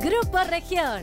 Grupo Región.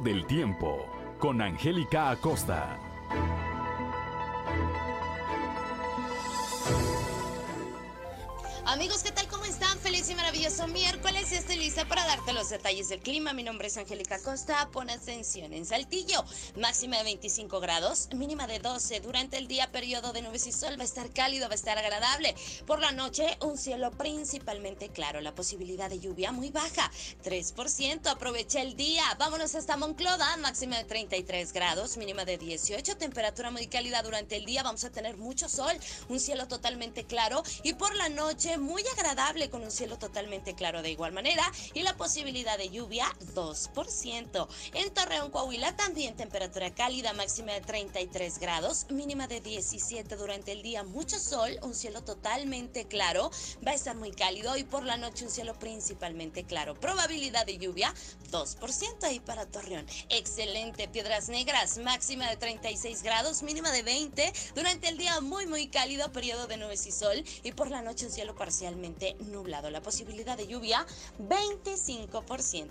Del tiempo con Angélica Acosta. Los detalles del clima. Mi nombre es Angélica Costa. Pon atención en Saltillo. Máxima de 25 grados, mínima de 12. Durante el día, periodo de nubes y sol. Va a estar cálido, va a estar agradable. Por la noche, un cielo principalmente claro. La posibilidad de lluvia muy baja, 3%. Aprovecha el día. Vámonos hasta Moncloda. Máxima de 33 grados, mínima de 18. Temperatura muy cálida durante el día. Vamos a tener mucho sol, un cielo totalmente claro. Y por la noche, muy agradable con un cielo totalmente claro de igual manera y la posibilidad de lluvia 2%. En Torreón, Coahuila también temperatura cálida máxima de 33 grados, mínima de 17 durante el día, mucho sol, un cielo totalmente claro, va a estar muy cálido y por la noche un cielo principalmente claro. Probabilidad de lluvia 2% ahí para Torreón. Excelente, Piedras Negras, máxima de 36 grados, mínima de 20. Durante el día muy muy cálido, periodo de nubes y sol y por la noche un cielo parcialmente nublado. La posibilidad de lluvia 25%.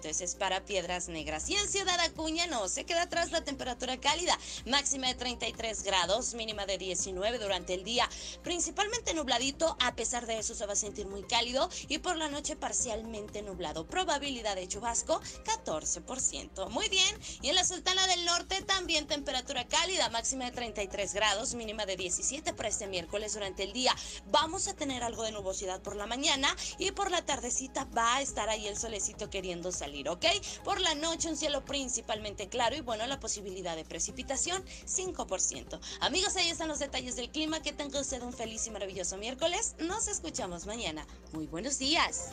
Ese es para Piedras Negras. Y en Ciudad Acuña no se queda atrás la temperatura cálida. Máxima de 33 grados, mínima de 19 durante el día. Principalmente nubladito. A pesar de eso se va a sentir muy cálido. Y por la noche parcialmente nublado. Probabilidad de chubasco 14%. Muy bien. Y en la Sultana del Norte también temperatura cálida. Máxima de 33 grados, mínima de 17 para este miércoles durante el día. Vamos a tener algo de nubosidad por la mañana y por la tardecita va a estar ahí el solecito queriendo salir, ¿ok? Por la noche un cielo principalmente claro y bueno, la posibilidad de precipitación 5%. Amigos, ahí están los detalles del clima. Que tenga usted un feliz y maravilloso miércoles. Nos escuchamos mañana. Muy buenos días.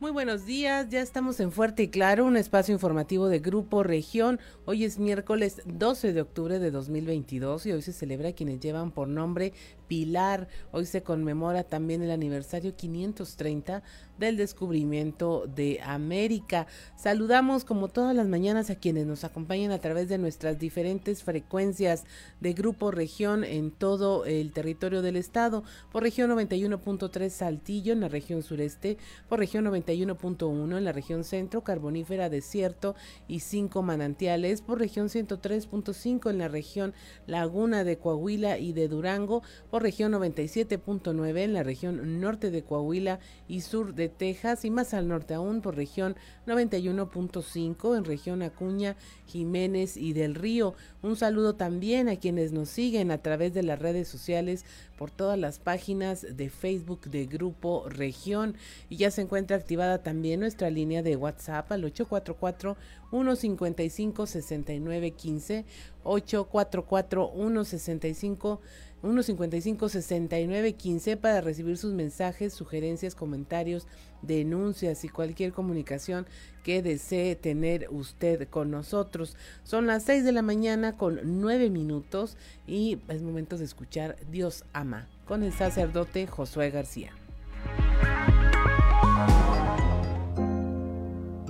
Muy buenos días, ya estamos en Fuerte y Claro, un espacio informativo de Grupo Región. Hoy es miércoles 12 de octubre de 2022 y hoy se celebra quienes llevan por nombre Pilar. Hoy se conmemora también el aniversario 530 del descubrimiento de América. Saludamos como todas las mañanas a quienes nos acompañan a través de nuestras diferentes frecuencias de Grupo Región en todo el territorio del estado, por región 91.3 Saltillo en la región sureste, por región 91.1 en la región centro, carbonífera desierto y cinco manantiales, por región 103.5 en la región Laguna de Coahuila y de Durango, por región 97.9 en la región norte de Coahuila y sur de Texas y más al norte aún por región 91.5 en región Acuña, Jiménez y del Río. Un saludo también a quienes nos siguen a través de las redes sociales por todas las páginas de Facebook de Grupo Región y ya se encuentra activada también nuestra línea de WhatsApp al 844 155 6915 844 165 155-6915 para recibir sus mensajes, sugerencias, comentarios, denuncias y cualquier comunicación que desee tener usted con nosotros. Son las 6 de la mañana con 9 minutos y es momento de escuchar Dios ama con el sacerdote Josué García.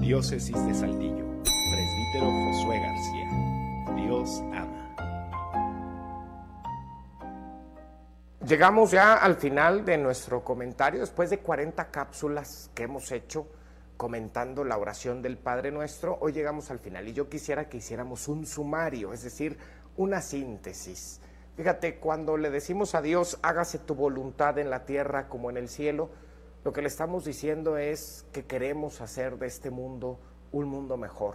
Diócesis de Saldillo, presbítero Josué García. Dios ama. Llegamos ya al final de nuestro comentario, después de 40 cápsulas que hemos hecho comentando la oración del Padre Nuestro, hoy llegamos al final y yo quisiera que hiciéramos un sumario, es decir, una síntesis. Fíjate, cuando le decimos a Dios, hágase tu voluntad en la tierra como en el cielo, lo que le estamos diciendo es que queremos hacer de este mundo un mundo mejor,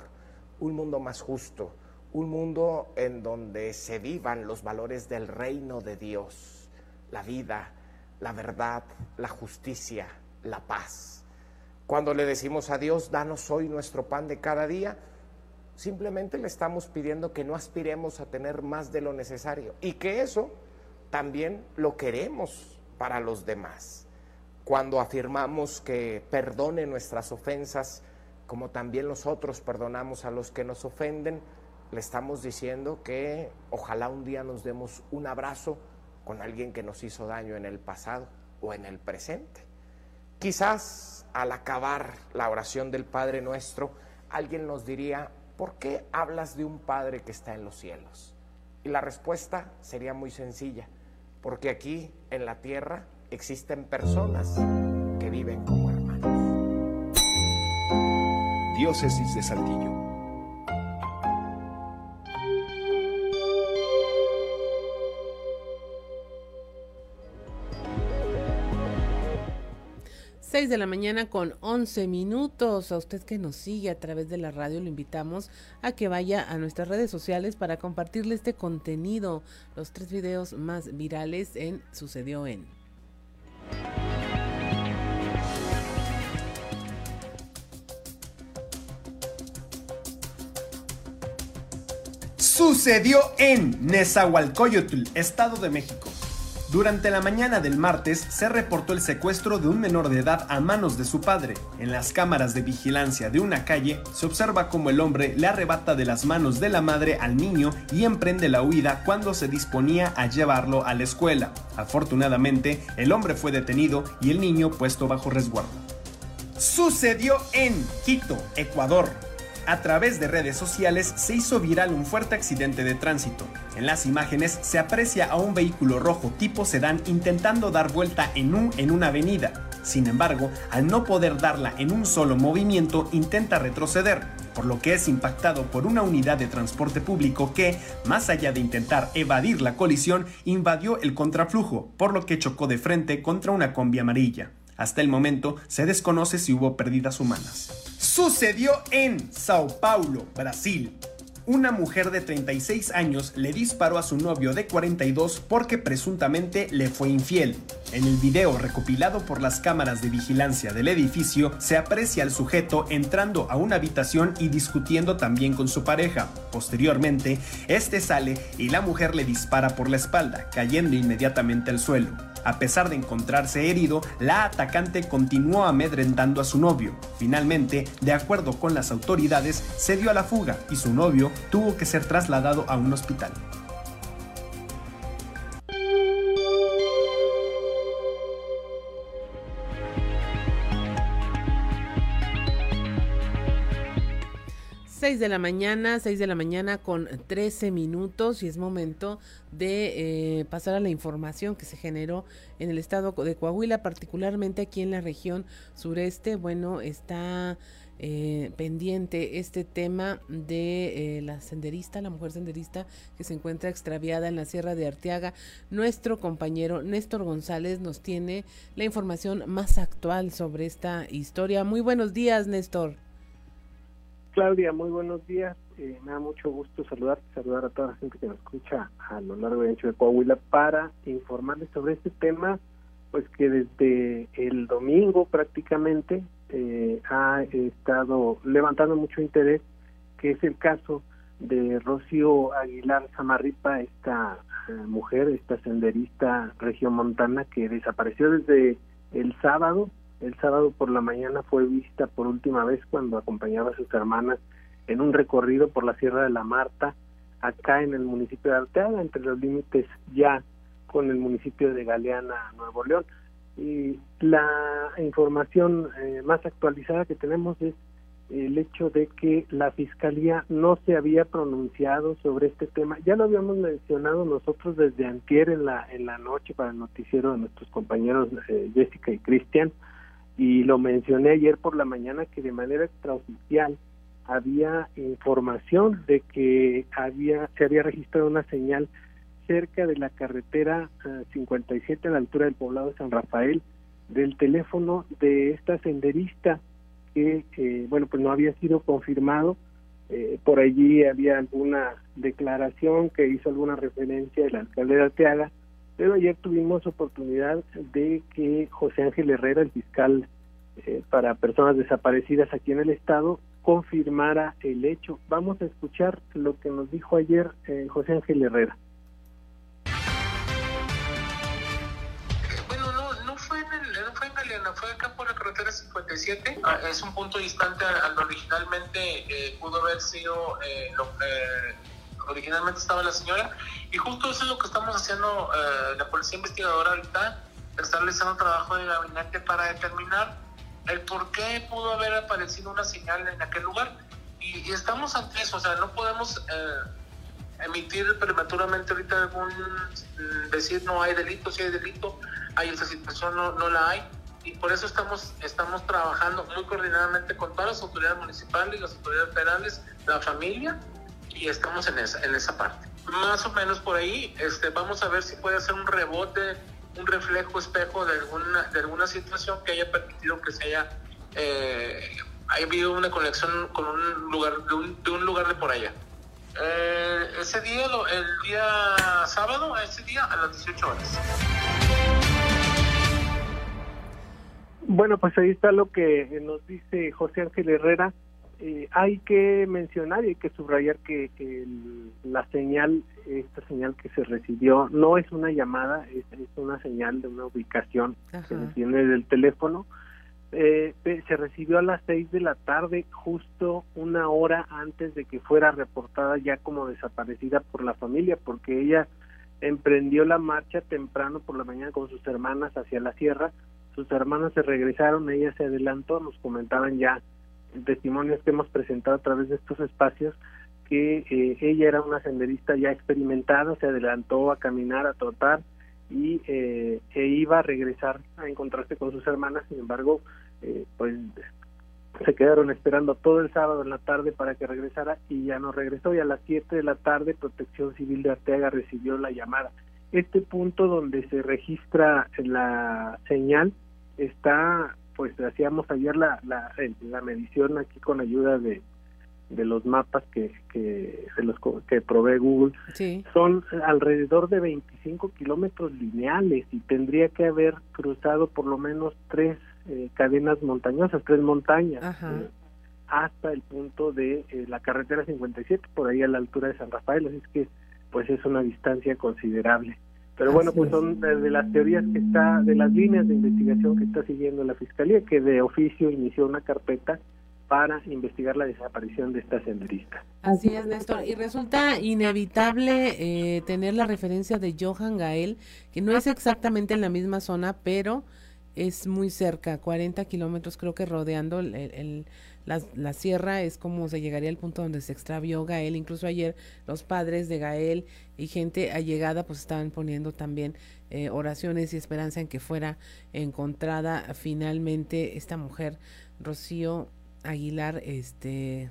un mundo más justo, un mundo en donde se vivan los valores del reino de Dios la vida, la verdad, la justicia, la paz. Cuando le decimos a Dios, danos hoy nuestro pan de cada día, simplemente le estamos pidiendo que no aspiremos a tener más de lo necesario y que eso también lo queremos para los demás. Cuando afirmamos que perdone nuestras ofensas, como también nosotros perdonamos a los que nos ofenden, le estamos diciendo que ojalá un día nos demos un abrazo con alguien que nos hizo daño en el pasado o en el presente. Quizás al acabar la oración del Padre nuestro, alguien nos diría, ¿por qué hablas de un Padre que está en los cielos? Y la respuesta sería muy sencilla, porque aquí en la tierra existen personas que viven como hermanos. Diócesis de Saltillo 6 de la mañana con 11 minutos. A usted que nos sigue a través de la radio, lo invitamos a que vaya a nuestras redes sociales para compartirle este contenido, los tres videos más virales en Sucedió en. Sucedió en Nezahualcóyotl, Estado de México. Durante la mañana del martes se reportó el secuestro de un menor de edad a manos de su padre. En las cámaras de vigilancia de una calle se observa cómo el hombre le arrebata de las manos de la madre al niño y emprende la huida cuando se disponía a llevarlo a la escuela. Afortunadamente, el hombre fue detenido y el niño puesto bajo resguardo. Sucedió en Quito, Ecuador. A través de redes sociales se hizo viral un fuerte accidente de tránsito. En las imágenes se aprecia a un vehículo rojo tipo sedán intentando dar vuelta en U en una avenida. Sin embargo, al no poder darla en un solo movimiento, intenta retroceder, por lo que es impactado por una unidad de transporte público que, más allá de intentar evadir la colisión, invadió el contraflujo, por lo que chocó de frente contra una combi amarilla. Hasta el momento se desconoce si hubo pérdidas humanas. Sucedió en Sao Paulo, Brasil. una mujer de 36 años le disparó a su novio de 42 porque presuntamente le fue infiel. En el video recopilado por las cámaras de vigilancia del edificio se aprecia al sujeto entrando a una habitación y discutiendo también con su pareja. Posteriormente, este sale y la mujer le dispara por la espalda, cayendo inmediatamente al suelo. A pesar de encontrarse herido, la atacante continuó amedrentando a su novio. Finalmente, de acuerdo con las autoridades, se dio a la fuga y su novio tuvo que ser trasladado a un hospital. 6 de la mañana, 6 de la mañana con 13 minutos y es momento de eh, pasar a la información que se generó en el estado de Coahuila, particularmente aquí en la región sureste. Bueno, está eh, pendiente este tema de eh, la senderista, la mujer senderista que se encuentra extraviada en la Sierra de Arteaga. Nuestro compañero Néstor González nos tiene la información más actual sobre esta historia. Muy buenos días, Néstor. Claudia, muy buenos días. Eh, me da mucho gusto saludar, saludar a toda la gente que nos escucha a lo largo y ancho de Coahuila para informarles sobre este tema, pues que desde el domingo prácticamente eh, ha estado levantando mucho interés, que es el caso de Rocío Aguilar Zamarripa, esta eh, mujer, esta senderista regiomontana que desapareció desde el sábado el sábado por la mañana fue vista por última vez cuando acompañaba a sus hermanas en un recorrido por la Sierra de la Marta, acá en el municipio de Arteaga, entre los límites ya con el municipio de Galeana, Nuevo León. Y la información eh, más actualizada que tenemos es el hecho de que la fiscalía no se había pronunciado sobre este tema. Ya lo habíamos mencionado nosotros desde antier en la en la noche para el noticiero de nuestros compañeros eh, Jessica y Cristian y lo mencioné ayer por la mañana que de manera extraoficial había información de que había se había registrado una señal cerca de la carretera 57 eh, a la altura del poblado de San Rafael del teléfono de esta senderista que eh, bueno pues no había sido confirmado. Eh, por allí había alguna declaración que hizo alguna referencia del alcalde de Arteaga pero ayer tuvimos oportunidad de que José Ángel Herrera, el fiscal eh, para personas desaparecidas aquí en el estado, confirmara el hecho. Vamos a escuchar lo que nos dijo ayer eh, José Ángel Herrera. Bueno, no, fue en no fue acá por la carretera 57. Ah, es un punto distante al originalmente eh, pudo haber sido lo originalmente estaba la señora. Y justo eso es lo que estamos haciendo eh, la policía investigadora ahorita, está realizando trabajo de gabinete para determinar el por qué pudo haber aparecido una señal en aquel lugar. Y, estamos ante eso, o sea, no podemos eh, emitir prematuramente ahorita algún, mm, decir no hay delito, si hay delito, hay esa situación, no, no la hay. Y por eso estamos, estamos trabajando muy coordinadamente con todas las autoridades municipales, las autoridades federales, la familia, y estamos en esa, en esa parte. Más o menos por ahí, este, vamos a ver si puede hacer un rebote, un reflejo, espejo de alguna, de alguna situación que haya permitido que se haya, eh, habido una conexión con un lugar, de un, de un lugar de por allá. Eh, ese día, el día sábado, ese día a las 18 horas. Bueno, pues ahí está lo que nos dice José Ángel Herrera. Eh, hay que mencionar y hay que subrayar que, la señal, esta señal que se recibió, no es una llamada, es, una señal de una ubicación que se tiene del teléfono. Eh, se recibió a las seis de la tarde, justo una hora antes de que fuera reportada ya como desaparecida por la familia, porque ella emprendió la marcha temprano por la mañana con sus hermanas hacia la sierra. Sus hermanas se regresaron, ella se adelantó, nos comentaban ya testimonios que hemos presentado a través de estos espacios que eh, ella era una senderista ya experimentada, se adelantó a caminar, a trotar y eh, e iba a regresar a encontrarse con sus hermanas, sin embargo, eh, pues se quedaron esperando todo el sábado en la tarde para que regresara y ya no regresó y a las 7 de la tarde Protección Civil de Arteaga recibió la llamada. Este punto donde se registra la señal está pues hacíamos ayer la, la, la medición aquí con ayuda de, de los mapas que, que de los que provee Google Sí. son alrededor de 25 kilómetros lineales y tendría que haber cruzado por lo menos tres eh, cadenas montañosas, tres montañas, eh, hasta el punto de eh, la carretera 57, por ahí a la altura de San Rafael, así es que pues es una distancia considerable. Pero bueno, pues es. son de, de las teorías que está, de las líneas de investigación que está siguiendo la Fiscalía, que de oficio inició una carpeta para investigar la desaparición de esta senderista. Así es, Néstor. Y resulta inevitable eh, tener la referencia de Johan Gael, que no es exactamente en la misma zona, pero es muy cerca, 40 kilómetros creo que rodeando el, el- la, la sierra es como se llegaría al punto donde se extravió Gael. Incluso ayer los padres de Gael y gente allegada pues estaban poniendo también eh, oraciones y esperanza en que fuera encontrada finalmente esta mujer, Rocío Aguilar, este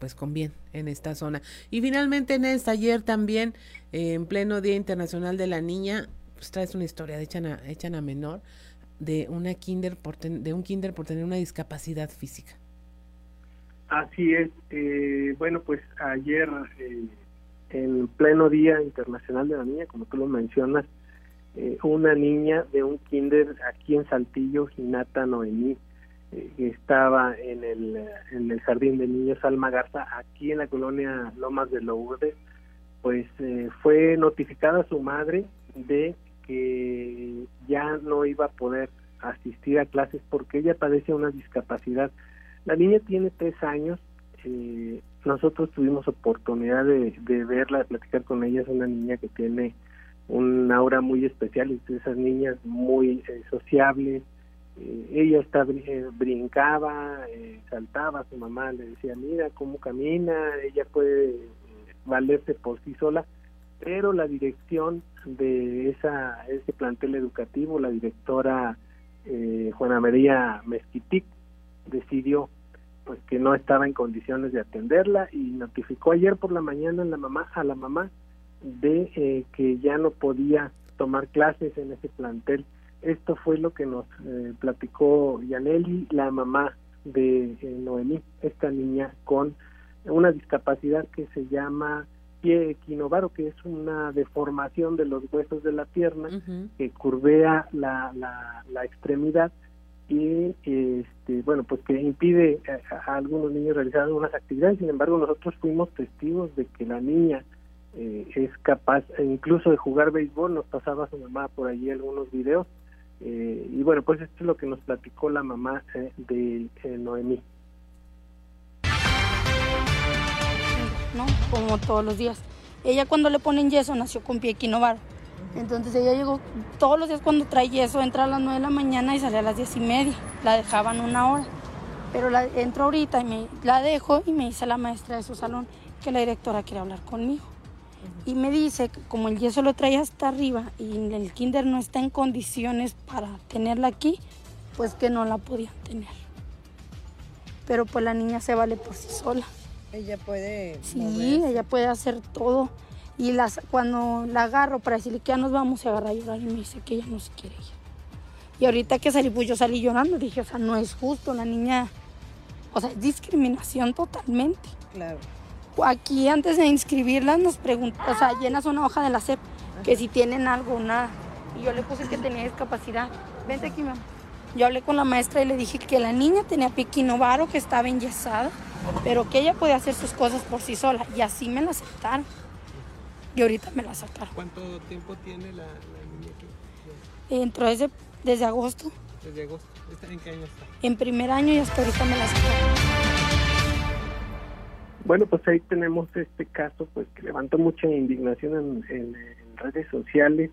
pues con bien en esta zona. Y finalmente en este ayer también, eh, en pleno Día Internacional de la Niña, pues traes una historia de Echan a, Echan a Menor de una kinder por ten- de un kinder por tener una discapacidad física. Así es. eh, bueno, pues ayer, eh, en pleno Día Internacional de la Niña, como tú lo mencionas, eh, una niña de un kinder aquí en Saltillo, Ginata Noemí, eh, que estaba en el, eh, en el Jardín de Niños Alma Garza, aquí en la colonia Lomas de Lourdes, pues eh, fue notificada su madre de que ya no iba a poder asistir a clases porque ella padece una discapacidad. La niña tiene tres años. eh, nosotros tuvimos oportunidad de, de verla, de platicar con ella. Es una niña que tiene un aura muy especial, es de esas niñas muy eh, sociables. Eh, ella está, eh, brincaba, eh, saltaba, su mamá le decía, mira cómo camina, ella puede valerse por sí sola, pero la dirección de esa ese plantel educativo, la directora eh, Juana María Mezquitic, decidió pues que no estaba en condiciones de atenderla y notificó ayer por la mañana en la mamá a la mamá de eh, que ya no podía tomar clases en ese plantel. Esto fue lo que nos eh, platicó Yaneli, la mamá de eh, Noemí, esta niña con una discapacidad que se llama pie equinovaro, que es una deformación de los huesos de la pierna que curvea la, la, la extremidad y este bueno pues que impide a, a algunos niños realizar algunas actividades sin embargo nosotros fuimos testigos de que la niña eh, es capaz incluso de jugar béisbol nos pasaba su mamá por allí algunos videos eh, y bueno pues esto es lo que nos platicó la mamá eh, de Noemí ¿no? Como todos los días. Ella cuando le ponen yeso nació con pie equinovaro. Entonces ella llegó todos los días cuando trae yeso, entra a las 9 de la mañana y sale a las 10 y media. La dejaban una hora. Pero la entro ahorita y me la dejo y me dice la maestra de su salón que la directora quiere hablar conmigo. Y me dice que como el yeso lo trae hasta arriba y el kinder no está en condiciones para tenerla aquí, pues que no la podían tener. Pero pues la niña se vale por sí sola. Ella puede. Sí, moverse. ella puede hacer todo. Y las, cuando la agarro para decirle que ya nos vamos, se agarra a llorar y me dice que ella no se quiere ir. Y ahorita que salí, pues yo salí llorando. Dije, o sea, no es justo, la niña. O sea, es discriminación totalmente. Claro. Aquí antes de inscribirlas nos preguntan, o sea, llenas una hoja de la SEP, que si tienen algo o nada. Y yo le puse que tenía discapacidad. Vente aquí, mamá. Yo hablé con la maestra y le dije que la niña tenía piquinovaro, que estaba enyesada, pero que ella podía hacer sus cosas por sí sola. Y así me la aceptaron. Y ahorita me la sacaron. ¿Cuánto tiempo tiene la, la niña aquí? Entró desde, desde agosto, Desde agosto. ¿Está- ¿En qué año está? en primer año y hasta ahorita me la sacaron. Bueno, pues ahí tenemos este caso, pues que levantó mucha indignación en, en- en redes sociales.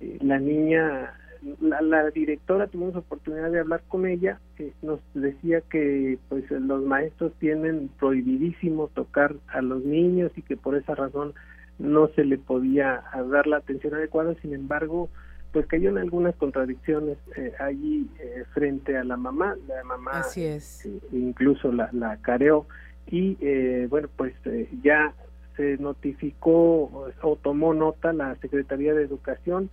Eh, la niña, la, la directora, tuvimos oportunidad de hablar con ella, eh, nos decía que pues los maestros tienen prohibidísimo tocar a los niños y que por esa razón no se le podía dar la atención adecuada. Sin embargo, pues cayó en algunas contradicciones eh, allí eh, frente a la mamá. La mamá Así es. eh, incluso la, la careó y eh, bueno pues eh, ya se notificó o tomó nota la Secretaría de Educación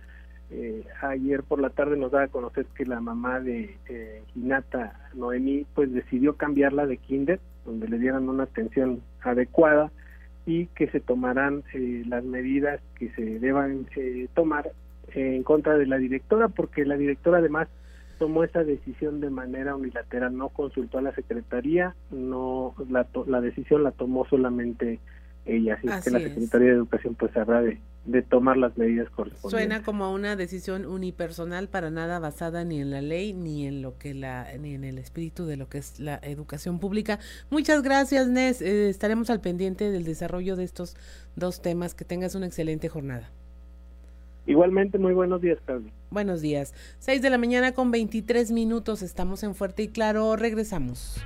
eh, ayer por la tarde nos da a conocer que la mamá de eh, Hinata Noemí pues decidió cambiarla de kinder donde le dieran una atención adecuada y que se tomarán eh, las medidas que se deban eh, tomar en contra de la directora, porque la directora además tomó esa decisión de manera unilateral, no consultó a la secretaría, no la, la decisión la tomó solamente ella, así, es que la Secretaría de Educación pues habrá de, de tomar las medidas correspondientes. Suena como una decisión unipersonal para nada basada ni en la ley ni en lo que la ni en el espíritu de lo que es la educación pública. Muchas gracias, Nes. Eh, estaremos al pendiente del desarrollo de estos dos temas. Que tengas una excelente jornada. Igualmente, muy buenos días, Carlos. Buenos días. 6 de la mañana con 23 minutos. Estamos en Fuerte y Claro. Regresamos.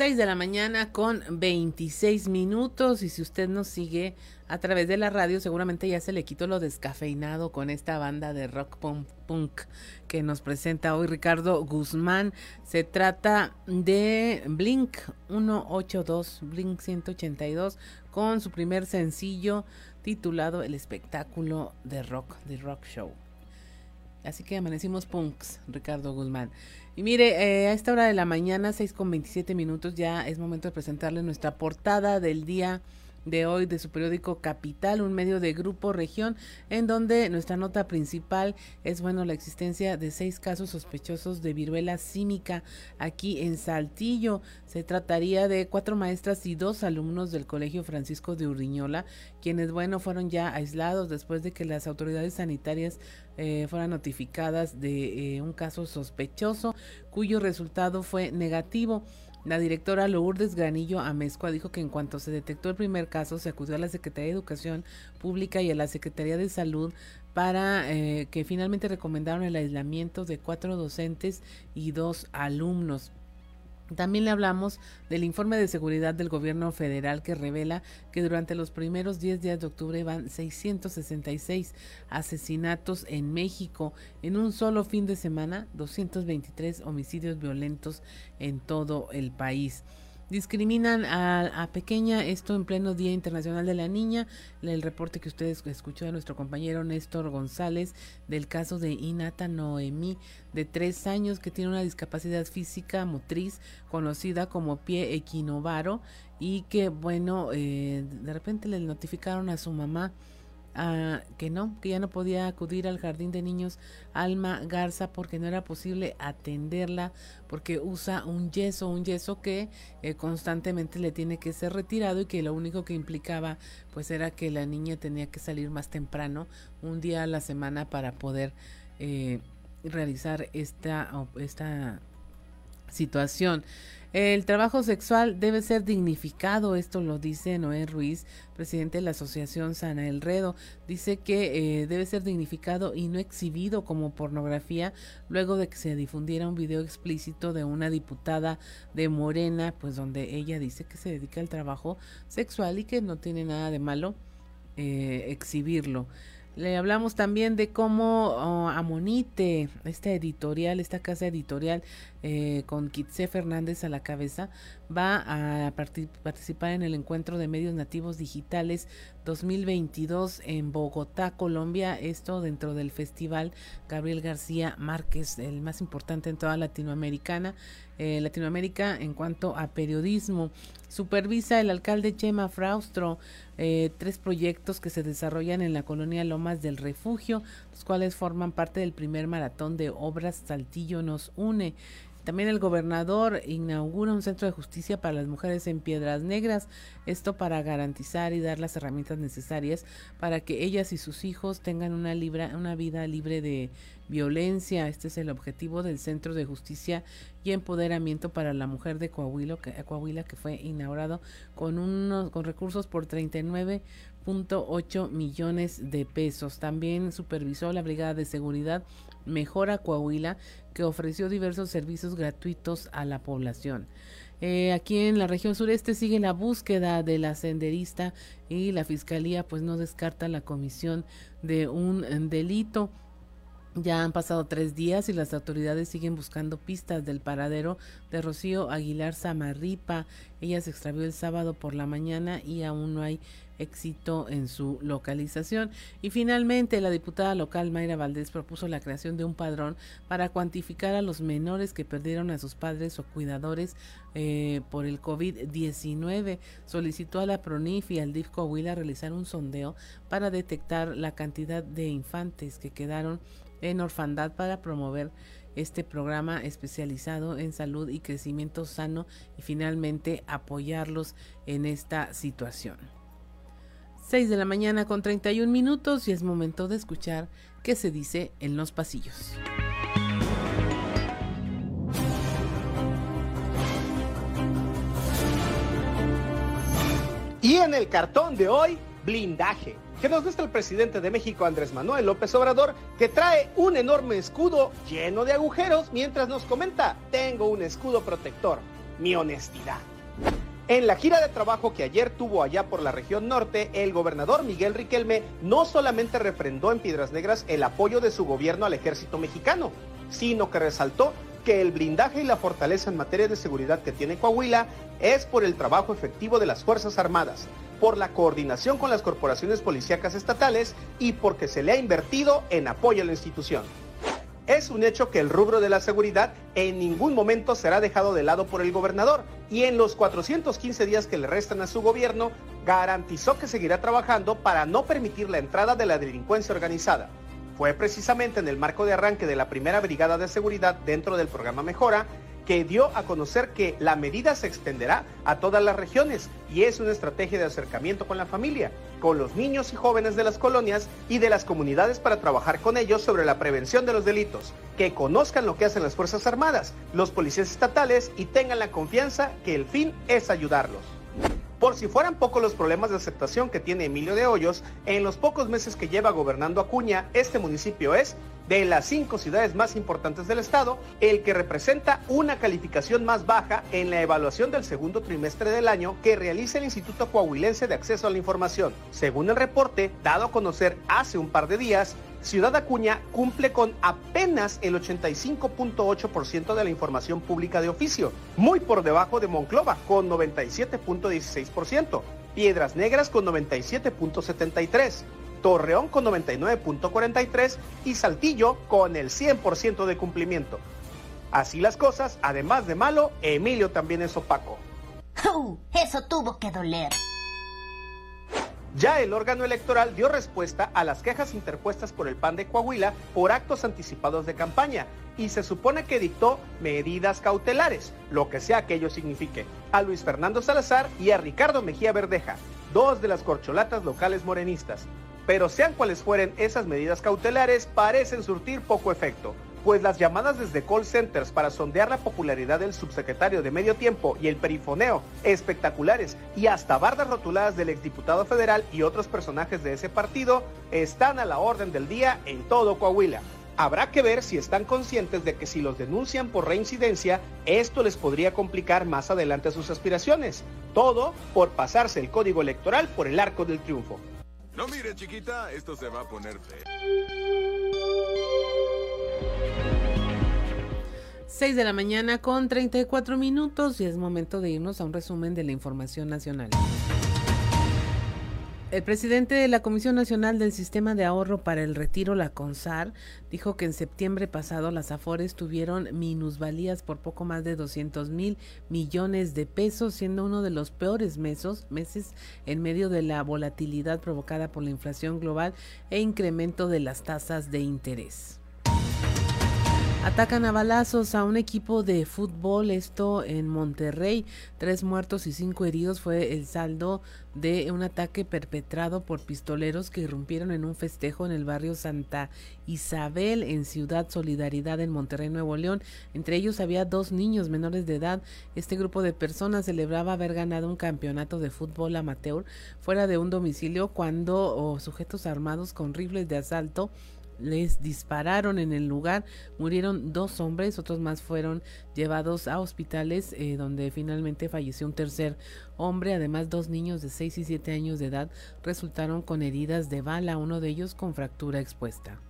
6 de la mañana con 26 minutos y si usted nos sigue a través de la radio seguramente ya se le quitó lo descafeinado con esta banda de rock punk que nos presenta hoy Ricardo Guzmán. Se trata de Blink 182, Blink 182 con su primer sencillo titulado El espectáculo de rock, de rock show. Así que amanecimos punks, Ricardo Guzmán. Y mire, eh, a esta hora de la mañana, 6 con 27 minutos, ya es momento de presentarle nuestra portada del día de hoy de su periódico Capital, un medio de Grupo Región, en donde nuestra nota principal es, bueno, la existencia de seis casos sospechosos de viruela símica aquí en Saltillo. Se trataría de cuatro maestras y dos alumnos del Colegio Francisco de Urriñola, quienes, bueno, fueron ya aislados después de que las autoridades sanitarias eh, fueran notificadas de eh, un caso sospechoso, cuyo resultado fue negativo. La directora Lourdes Granillo Amezcua dijo que en cuanto se detectó el primer caso, se acudió a la Secretaría de Educación Pública y a la Secretaría de Salud para eh, que finalmente recomendaron el aislamiento de cuatro docentes y dos alumnos. También le hablamos del informe de seguridad del gobierno federal que revela que durante los primeros 10 días de octubre van 666 asesinatos en México. En un solo fin de semana, 223 homicidios violentos en todo el país. Discriminan a, pequeña, esto en pleno Día Internacional de la Niña. El reporte que ustedes escuchó de nuestro compañero Néstor González del caso de Inata Noemí, de tres años, que tiene una discapacidad física motriz conocida como pie equinovaro y que, bueno, eh, de repente le notificaron a su mamá que no, que ya no podía acudir al jardín de niños Alma Garza porque no era posible atenderla porque usa un yeso, un yeso que eh, constantemente le tiene que ser retirado y que lo único que implicaba pues era que la niña tenía que salir más temprano, un día a la semana para poder eh, realizar esta, esta situación. El trabajo sexual debe ser dignificado, esto lo dice Noé Ruiz, presidente de la Asociación Sana Elredo. Dice que eh, debe ser dignificado y no exhibido como pornografía luego de que se difundiera un video explícito de una diputada de Morena, pues donde ella dice que se dedica al trabajo sexual y que no tiene nada de malo eh, exhibirlo. Le hablamos también de cómo oh, Amonite, esta editorial, esta casa editorial eh, con Kitse Fernández a la cabeza, va a participar en el encuentro de medios nativos digitales 2022 en Bogotá, Colombia. Esto dentro del festival Gabriel García Márquez, el más importante en toda Latinoamericana. Eh, Latinoamérica en cuanto a periodismo. Supervisa el alcalde Chema Fraustro eh, tres proyectos que se desarrollan en la colonia Lomas del Refugio, los cuales forman parte del primer maratón de obras Saltillo nos une. También el gobernador inaugura un centro de justicia para las mujeres en Piedras Negras, esto para garantizar y dar las herramientas necesarias para que ellas y sus hijos tengan una, una vida libre de violencia. Este es el objetivo del Centro de Justicia y Empoderamiento para la Mujer de Coahuila, que, Coahuila, que fue inaugurado con, unos, con recursos por 39.8 millones de pesos. También supervisó la Brigada de Seguridad Mejora Coahuila, que ofreció diversos servicios gratuitos a la población. Eh, aquí en la región sureste sigue la búsqueda de la senderista y la fiscalía pues no descarta la comisión de un delito. Ya han pasado tres días y las autoridades siguen buscando pistas del paradero de Rocío Aguilar Samarripa. Ella se extravió el sábado por la mañana y aún no hay éxito en su localización. Y finalmente, la diputada local Mayra Valdés propuso la creación de un padrón para cuantificar a los menores que perdieron a sus padres o cuidadores eh, por el COVID-19. Solicitó a la PRONIF y al DIF Coahuila realizar un sondeo para detectar la cantidad de infantes que quedaron en orfandad para promover este programa especializado en salud y crecimiento sano y finalmente apoyarlos en esta situación. 6 de la mañana con 31 minutos y es momento de escuchar qué se dice en los pasillos. Y en el cartón de hoy, blindaje que nos muestra el presidente de México, Andrés Manuel López Obrador, que trae un enorme escudo lleno de agujeros mientras nos comenta, tengo un escudo protector, mi honestidad. En la gira de trabajo que ayer tuvo allá por la región norte, el gobernador Miguel Riquelme no solamente refrendó en Piedras Negras el apoyo de su gobierno al ejército mexicano, sino que resaltó que el blindaje y la fortaleza en materia de seguridad que tiene Coahuila es por el trabajo efectivo de las Fuerzas Armadas, por la coordinación con las corporaciones policíacas estatales y porque se le ha invertido en apoyo a la institución. Es un hecho que el rubro de la seguridad en ningún momento será dejado de lado por el gobernador y en los 415 días que le restan a su gobierno garantizó que seguirá trabajando para no permitir la entrada de la delincuencia organizada. Fue precisamente en el marco de arranque de la primera brigada de seguridad dentro del programa Mejora que dio a conocer que la medida se extenderá a todas las regiones y es una estrategia de acercamiento con la familia, con los niños y jóvenes de las colonias y de las comunidades para trabajar con ellos sobre la prevención de los delitos, que conozcan lo que hacen las Fuerzas Armadas, los policías estatales y tengan la confianza que el fin es ayudarlos. Por si fueran pocos los problemas de aceptación que tiene Emilio de Hoyos, en los pocos meses que lleva gobernando Acuña, este municipio es, de las cinco ciudades más importantes del estado, el que representa una calificación más baja en la evaluación del segundo trimestre del año que realiza el Instituto Coahuilense de Acceso a la Información. Según el reporte dado a conocer hace un par de días, Ciudad Acuña cumple con apenas el 85.8% de la información pública de oficio, muy por debajo de Monclova con 97.16%, Piedras Negras con 97.73%, Torreón con 99.43% y Saltillo con el 100% de cumplimiento. Así las cosas, además de malo, Emilio también es opaco. eso tuvo que doler. Ya el órgano electoral dio respuesta a las quejas interpuestas por el PAN de Coahuila por actos anticipados de campaña y se supone que dictó medidas cautelares, lo que sea que ello signifique, a Luis Fernando Salazar y a Ricardo Mejía Verdeja, dos de las corcholatas locales morenistas. Pero sean cuales fueren esas medidas cautelares, parecen surtir poco efecto pues las llamadas desde call centers para sondear la popularidad del subsecretario de medio tiempo y el perifoneo, espectaculares y hasta bardas rotuladas del exdiputado federal y otros personajes de ese partido están a la orden del día en todo Coahuila. Habrá que ver si están conscientes de que si los denuncian por reincidencia, esto les podría complicar más adelante sus aspiraciones. Todo por pasarse el código electoral por el arco del triunfo. No mire, chiquita, esto se va a poner feo. 6 de la mañana con 34 minutos y es momento de irnos a un resumen de la información nacional. El presidente de la Comisión Nacional del Sistema de Ahorro para el Retiro, la CONSAR, dijo que en septiembre pasado las AFORES tuvieron minusvalías por poco más de 200 mil millones de pesos, siendo uno de los peores meses, meses en medio de la volatilidad provocada por la inflación global e incremento de las tasas de interés. Atacan a balazos a un equipo de fútbol, esto en Monterrey. Tres muertos y cinco heridos fue el saldo de un ataque perpetrado por pistoleros que irrumpieron en un festejo en el barrio Santa Isabel en Ciudad Solidaridad en Monterrey, Nuevo León. Entre ellos había dos niños menores de edad. Este grupo de personas celebraba haber ganado un campeonato de fútbol amateur fuera de un domicilio cuando oh, sujetos armados con rifles de asalto les dispararon en el lugar, murieron dos hombres, otros más fueron llevados a hospitales eh, donde finalmente falleció un tercer hombre, además dos niños de 6 y 7 años de edad resultaron con heridas de bala, uno de ellos con fractura expuesta.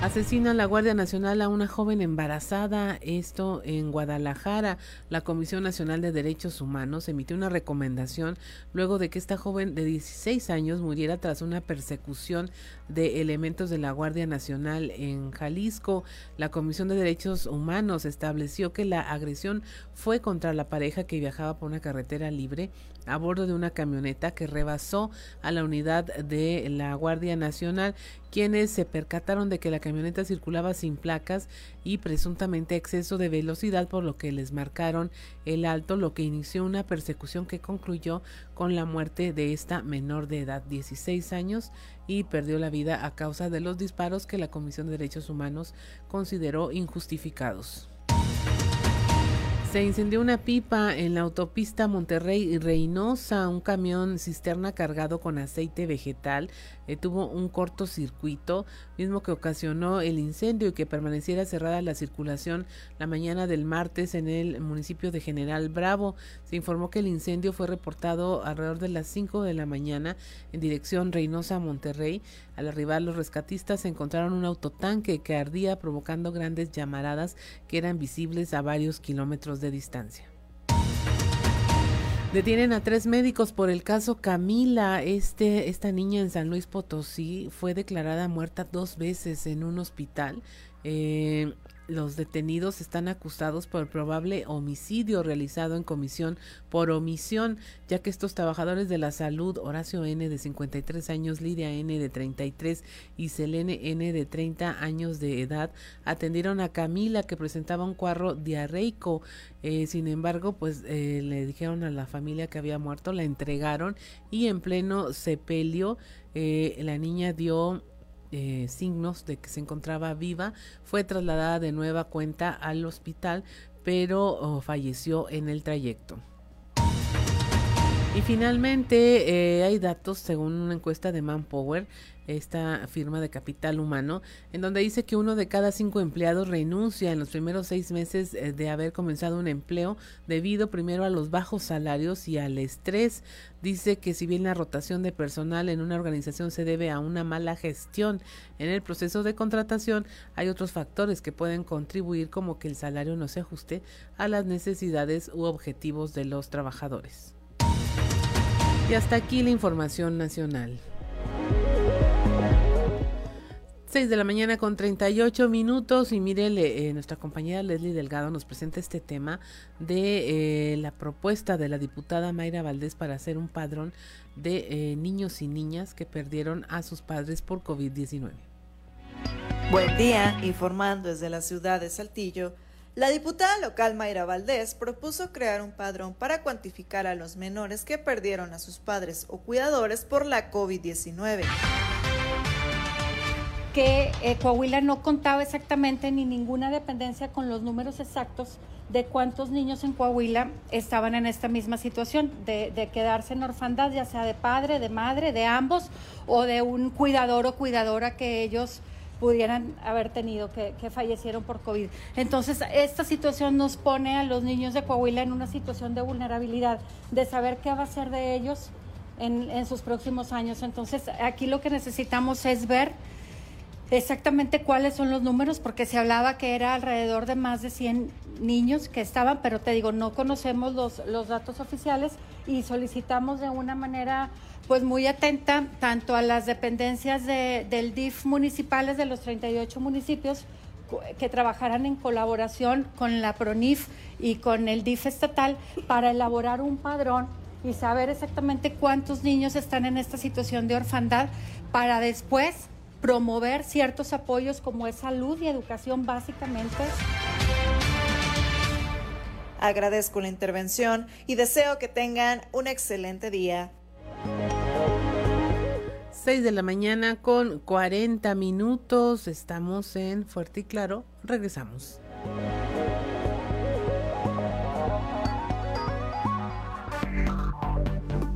Asesina la Guardia Nacional a una joven embarazada, esto en Guadalajara. La Comisión Nacional de Derechos Humanos emitió una recomendación luego de que esta joven de 16 años muriera tras una persecución de elementos de la Guardia Nacional en Jalisco. La Comisión de Derechos Humanos estableció que la agresión fue contra la pareja que viajaba por una carretera libre a bordo de una camioneta que rebasó a la unidad de la Guardia Nacional, quienes se percataron de que la camioneta circulaba sin placas y presuntamente exceso de velocidad, por lo que les marcaron el alto, lo que inició una persecución que concluyó con la muerte de esta menor de edad, 16 años, y perdió la vida a causa de los disparos que la Comisión de Derechos Humanos consideró injustificados. Se incendió una pipa en la autopista Monterrey-Reynosa. Un camión cisterna cargado con aceite vegetal eh, tuvo un cortocircuito, mismo que ocasionó el incendio y que permaneciera cerrada la circulación la mañana del martes en el municipio de General Bravo. Se informó que el incendio fue reportado alrededor de las 5 de la mañana en dirección Reynosa-Monterrey. Al arribar los rescatistas encontraron un autotanque que ardía provocando grandes llamaradas que eran visibles a varios kilómetros de distancia. Detienen a tres médicos por el caso Camila. Este, esta niña en San Luis Potosí fue declarada muerta dos veces en un hospital. Eh, los detenidos están acusados por probable homicidio realizado en comisión por omisión, ya que estos trabajadores de la salud, Horacio N de 53 años, Lidia N de 33 y Selene N de 30 años de edad, atendieron a Camila que presentaba un cuadro diarreico. Eh, sin embargo, pues eh, le dijeron a la familia que había muerto, la entregaron y en pleno sepelio eh, la niña dio eh, signos de que se encontraba viva, fue trasladada de nueva cuenta al hospital, pero oh, falleció en el trayecto. Y finalmente eh, hay datos según una encuesta de Manpower esta firma de capital humano, en donde dice que uno de cada cinco empleados renuncia en los primeros seis meses eh, de haber comenzado un empleo debido primero a los bajos salarios y al estrés. Dice que si bien la rotación de personal en una organización se debe a una mala gestión en el proceso de contratación, hay otros factores que pueden contribuir como que el salario no se ajuste a las necesidades u objetivos de los trabajadores. Y hasta aquí la información nacional. 6 de la mañana con 38 minutos y mire, eh, nuestra compañera Leslie Delgado nos presenta este tema de eh, la propuesta de la diputada Mayra Valdés para hacer un padrón de eh, niños y niñas que perdieron a sus padres por COVID-19. Buen día, informando desde la ciudad de Saltillo. La diputada local Mayra Valdés propuso crear un padrón para cuantificar a los menores que perdieron a sus padres o cuidadores por la COVID-19 que eh, Coahuila no contaba exactamente ni ninguna dependencia con los números exactos de cuántos niños en Coahuila estaban en esta misma situación, de, quedarse en orfandad, ya sea de padre, de madre, de ambos, o de un cuidador o cuidadora que ellos pudieran haber tenido, que, fallecieron por COVID. Entonces, esta situación nos pone a los niños de Coahuila en una situación de vulnerabilidad, de saber qué va a ser de ellos en sus próximos años. Entonces, aquí lo que necesitamos es ver exactamente cuáles son los números, porque se hablaba que era alrededor de más de 100 niños que estaban, pero te digo, no conocemos los, los datos oficiales y solicitamos de una manera pues muy atenta tanto a las dependencias de, del DIF municipales de los 38 municipios que trabajaran en colaboración con la PRONIF y con el DIF estatal para elaborar un padrón y saber exactamente cuántos niños están en esta situación de orfandad para después promover ciertos apoyos como es salud y educación básicamente. Agradezco la intervención y deseo que tengan un excelente día. 6 de la mañana con 40 minutos. Estamos en Fuerte y Claro. Regresamos.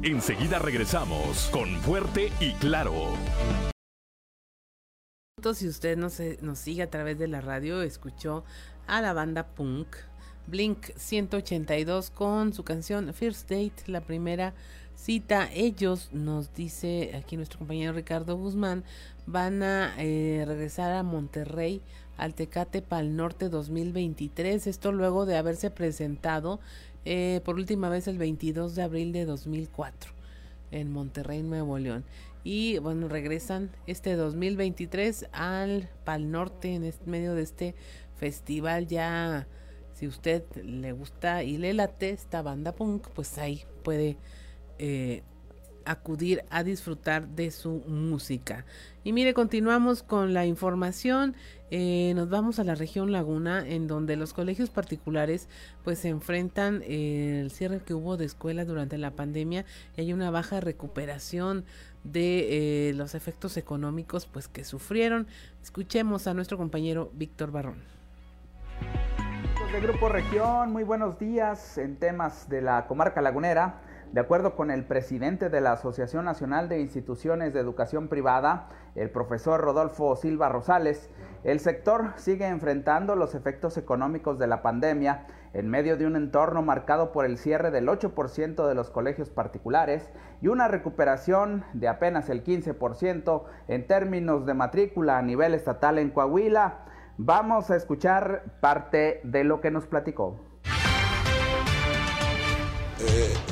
Enseguida regresamos con Fuerte y Claro si usted nos, nos sigue a través de la radio, escuchó a la banda punk Blink 182 con su canción First Date, la primera cita. Ellos, nos dice aquí nuestro compañero Ricardo Guzmán, van a eh, regresar a Monterrey al Tecate Pal Norte 2023. Esto luego de haberse presentado eh, por última vez el 22 de abril de 2004 en Monterrey, Nuevo León. Y bueno, regresan este 2023 al Pal Norte en medio de este festival ya si usted le gusta y le late esta banda punk, pues ahí puede eh, acudir a disfrutar de su música. Y mire, continuamos con la información. Eh, nos vamos a la región Laguna, en donde los colegios particulares pues se enfrentan eh, el cierre que hubo de escuelas durante la pandemia y hay una baja recuperación de eh, los efectos económicos pues que sufrieron. Escuchemos a nuestro compañero Víctor Barrón. De Grupo Región, muy buenos días en temas de la comarca lagunera. De acuerdo con el presidente de la Asociación Nacional de Instituciones de Educación Privada, el profesor Rodolfo Silva Rosales, el sector sigue enfrentando los efectos económicos de la pandemia en medio de un entorno marcado por el cierre del 8% de los colegios particulares y una recuperación de apenas el 15% en términos de matrícula a nivel estatal en Coahuila. Vamos a escuchar parte de lo que nos platicó.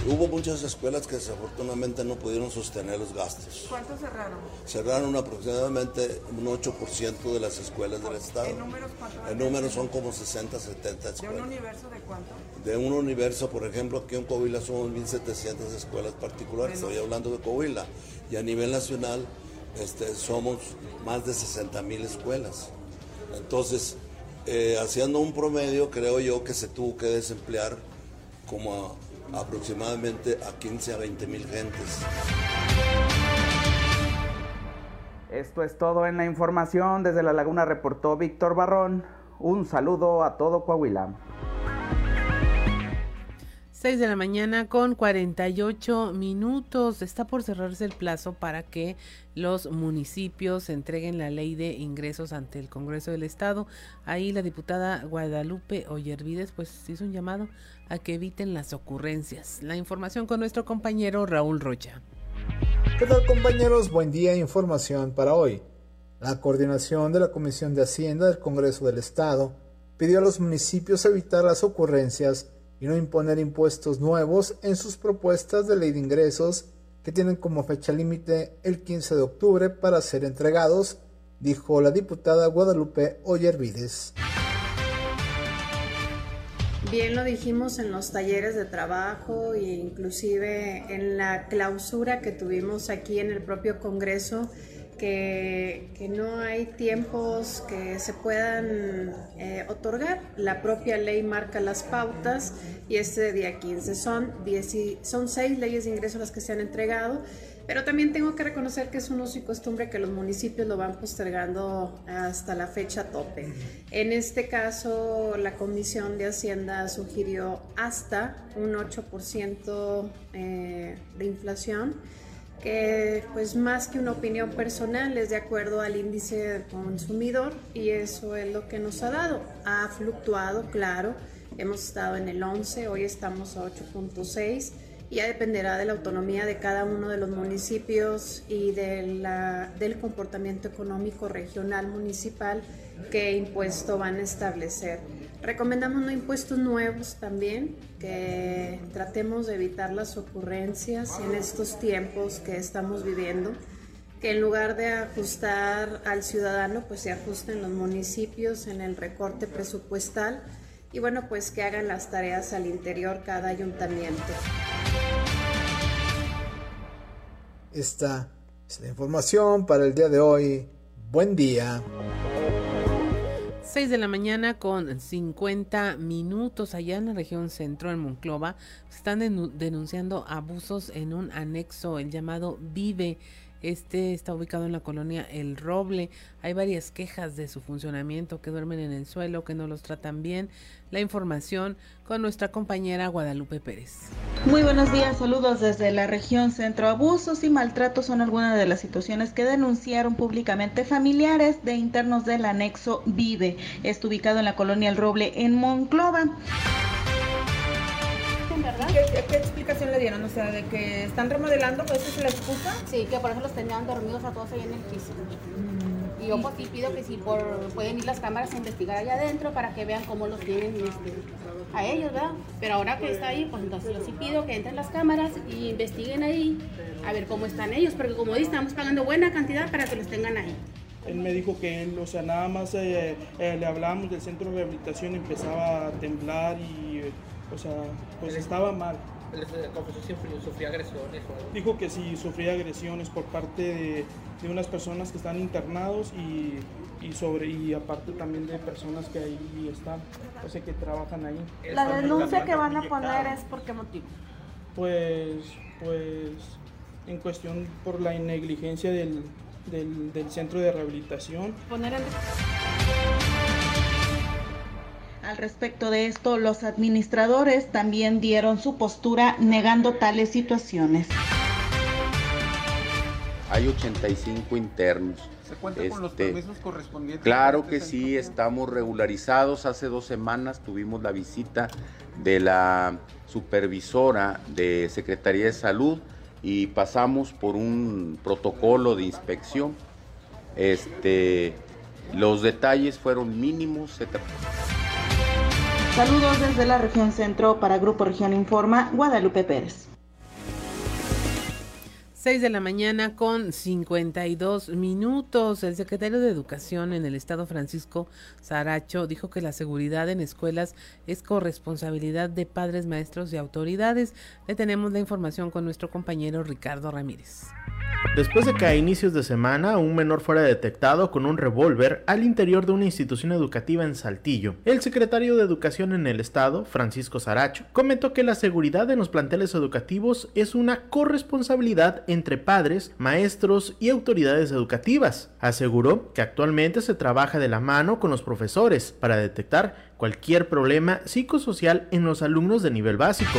Hubo muchas escuelas que desafortunadamente no pudieron sostener los gastos. ¿Cuántos cerraron? Cerraron aproximadamente un 8% de las escuelas del Estado. ¿En números cuánto? En números son como 60, 70 escuelas. ¿De un universo de cuánto? De un universo, por ejemplo, aquí en Coahuila somos 1.700 escuelas particulares, estoy hablando de Coahuila. Y a nivel nacional este, somos más de 60.000 escuelas. Entonces, eh, haciendo un promedio, creo yo que se tuvo que desemplear como a aproximadamente a 15 a 20 mil gentes. Esto es todo en la información. Desde La Laguna reportó Víctor Barrón. Un saludo a todo Coahuila. 6 de la mañana con 48 minutos. Está por cerrarse el plazo para que los municipios entreguen la ley de ingresos ante el Congreso del Estado. Ahí la diputada Guadalupe Oyervides pues hizo un llamado a que eviten las ocurrencias. La información con nuestro compañero Raúl Rocha. ¿Qué tal compañeros? Buen día, información para hoy. La coordinación de la Comisión de Hacienda del Congreso del Estado pidió a los municipios evitar las ocurrencias y no imponer impuestos nuevos en sus propuestas de ley de ingresos que tienen como fecha límite el 15 de octubre para ser entregados, dijo la diputada Guadalupe Oyervides. Bien lo dijimos en los talleres de trabajo e inclusive en la clausura que tuvimos aquí en el propio Congreso que, no hay tiempos que se puedan eh, otorgar. La propia ley marca las pautas y este día 15 son, son seis leyes de ingreso las que se han entregado. Pero también tengo que reconocer que es un uso y costumbre que los municipios lo van postergando hasta la fecha tope. En este caso, la Comisión de Hacienda sugirió hasta un 8% eh, de inflación que pues más que una opinión personal es de acuerdo al índice del consumidor y eso es lo que nos ha dado. Ha fluctuado, claro, hemos estado en el 11, hoy estamos a 8.6 y ya dependerá de la autonomía de cada uno de los municipios y de la, del comportamiento económico regional municipal qué impuesto van a establecer. Recomendamos no impuestos nuevos también, que tratemos de evitar las ocurrencias en estos tiempos que estamos viviendo, que en lugar de ajustar al ciudadano, pues se ajusten los municipios en el recorte presupuestal y bueno, pues que hagan las tareas al interior cada ayuntamiento. Esta es la información para el día de hoy. Buen día. 6 de la mañana con 50 minutos allá en la región centro, en Monclova, están denunciando abusos en un anexo, el llamado Vive. Este está ubicado en la colonia El Roble. Hay varias quejas de su funcionamiento, que duermen en el suelo, que no los tratan bien. La información con nuestra compañera Guadalupe Pérez. Muy buenos días, saludos desde la región centro. Abusos y maltratos son algunas de las situaciones que denunciaron públicamente familiares de internos del anexo Vive. Está ubicado en la colonia El Roble en Monclova. ¿Qué, explicación le dieron? O sea, de que están remodelando, pues esa es la excusa. Sí, que por eso los tenían dormidos a todos ahí en el piso. Y yo pues sí pido que si por, pueden ir las cámaras a investigar allá adentro para que vean cómo los tienen este, a ellos, ¿verdad? Pero ahora que está ahí, pues entonces yo sí pido que entren las cámaras y investiguen ahí a ver cómo están ellos, porque como dice, estamos pagando buena cantidad para que los tengan ahí. Él me dijo que él, o sea, nada más eh, eh, le hablábamos del centro de rehabilitación, empezaba a temblar y, eh, o sea, pues estaba mal. ¿Les confesó si sufría agresiones? O algo? Dijo que sí, sufría agresiones por parte de, de unas personas que están internados y, y sobre y aparte también de personas que ahí están, o sea, que trabajan ahí. La denuncia que van a poner es por qué motivo. Pues, pues, en cuestión por la negligencia del, del, del centro de rehabilitación. Poner en... Al respecto de esto, los administradores también dieron su postura negando tales situaciones. Hay 85 internos. ¿Se cuenta con los Este, permisos correspondientes? Claro para que este sí, estamos regularizados. Hace dos semanas tuvimos la visita de la supervisora de Secretaría de Salud y pasamos por un protocolo de inspección. Este, los detalles fueron mínimos. se tra- Saludos desde la región centro para Grupo Región Informa, Guadalupe Pérez. 6 de la mañana con 52 minutos. El secretario de Educación en el estado Francisco Saracho dijo que la seguridad en escuelas es corresponsabilidad de padres, maestros y autoridades. Le tenemos la información con nuestro compañero Ricardo Ramírez. Después de que a inicios de semana un menor fuera detectado con un revólver al interior de una institución educativa en Saltillo, el secretario de Educación en el estado, Francisco Saracho, comentó que la seguridad en los planteles educativos es una corresponsabilidad entre padres, maestros y autoridades educativas. Aseguró que actualmente se trabaja de la mano con los profesores para detectar cualquier problema psicosocial en los alumnos de nivel básico.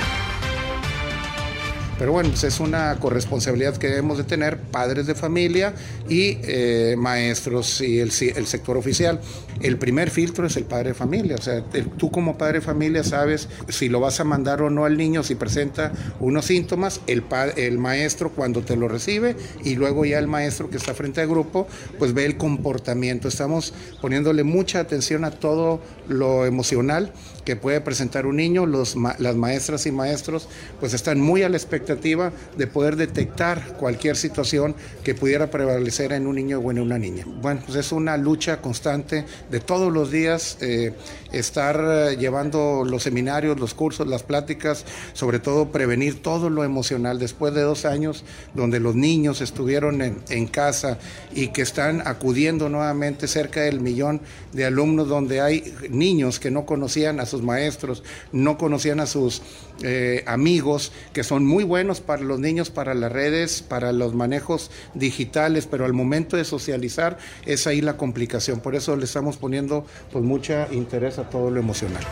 Pero bueno, pues es una corresponsabilidad que debemos de tener padres de familia y eh, maestros y el, el sector oficial. El primer filtro es el padre de familia, o sea, tú como padre de familia sabes si lo vas a mandar o no al niño, si presenta unos síntomas, el, el maestro cuando te lo recibe y luego ya el maestro que está frente al grupo, pues ve el comportamiento. Estamos poniéndole mucha atención a todo lo emocional que puede presentar un niño, los, las maestras y maestros pues están muy a la expectativa de poder detectar cualquier situación que pudiera prevalecer en un niño o en una niña. Bueno, pues es una lucha constante de todos los días, eh, estar eh, llevando los seminarios, los cursos, las pláticas, sobre todo prevenir todo lo emocional después de dos años donde los niños estuvieron en, en casa y que están acudiendo nuevamente cerca del millón de alumnos donde hay niños que no conocían a sus maestros, no conocían a sus eh, amigos, que son muy buenos para los niños, para las redes, para los manejos digitales, pero al momento de socializar es ahí la complicación. Por eso le estamos poniendo pues mucha interés a todo lo emocional.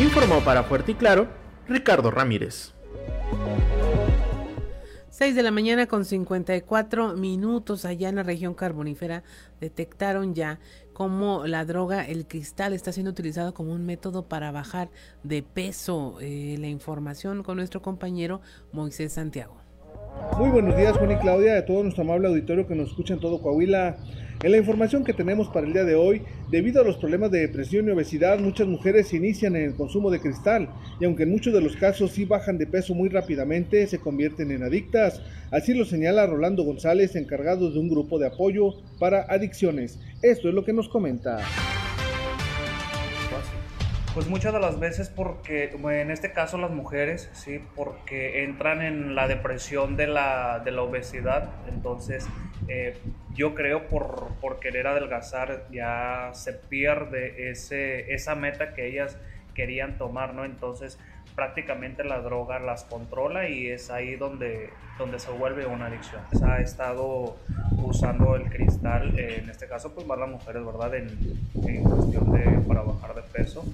Informó para Fuerte y Claro Ricardo Ramírez. 6 de la mañana con 54 minutos allá en la región carbonífera detectaron ya cómo la droga, el cristal, está siendo utilizado como un método para bajar de peso. Eh, la información con nuestro compañero Moisés Santiago. Muy buenos días, Juan y Claudia, de todo nuestro amable auditorio que nos escucha en todo Coahuila. En la información que tenemos para el día de hoy, debido a los problemas de depresión y obesidad, muchas mujeres inician en el consumo de cristal y aunque en muchos de los casos sí bajan de peso muy rápidamente, se convierten en adictas. Así lo señala Rolando González, encargado de un grupo de apoyo para adicciones. Esto es lo que nos comenta. Pues muchas de las veces porque, en este caso las mujeres, sí, porque entran en la depresión de la, de la obesidad, entonces eh, yo creo por, por querer adelgazar ya se pierde ese, esa meta que ellas querían tomar, ¿no? Entonces prácticamente la droga las controla y es ahí donde, donde se vuelve una adicción. Ha estado usando el cristal, eh, en este caso pues más las mujeres, ¿verdad? En cuestión de para bajar de peso,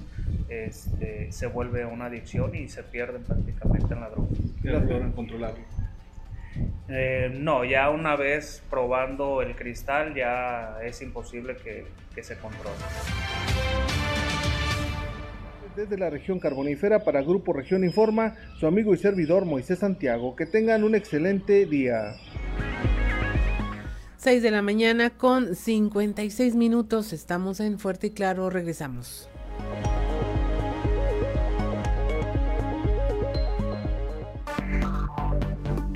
este, se vuelve una adicción y se pierden prácticamente en la droga. ¿Qué las logran controlarlo? Eh, no, ya una vez probando el cristal ya es imposible que, que se controle. Desde la región carbonífera para Grupo Región Informa, su amigo y servidor Moisés Santiago. Que tengan un excelente día. 6 de la mañana con 56 minutos. Estamos en Fuerte y Claro. Regresamos.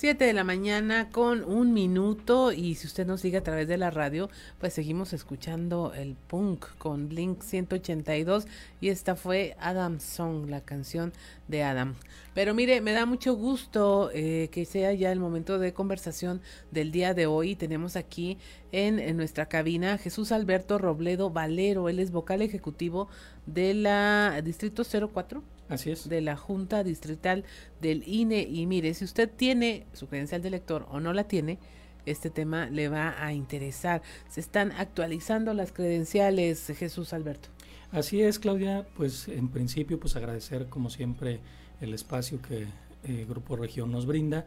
7 de la mañana con un minuto y si usted nos sigue a través de la radio, pues seguimos escuchando el punk con Blink 182 y esta fue Adam Song, la canción de Adam. Pero mire, me da mucho gusto eh, que sea ya el momento de conversación del día de hoy. Tenemos aquí en, en nuestra cabina Jesús Alberto Robledo Valero, él es vocal ejecutivo de la Distrito 04. Así es. De la Junta Distrital del INE. Y mire, si usted tiene su credencial de elector o no la tiene, este tema le va a interesar. Se están actualizando las credenciales, Jesús Alberto. Así es, Claudia. Pues en principio, pues agradecer como siempre el espacio que eh, Grupo Región nos brinda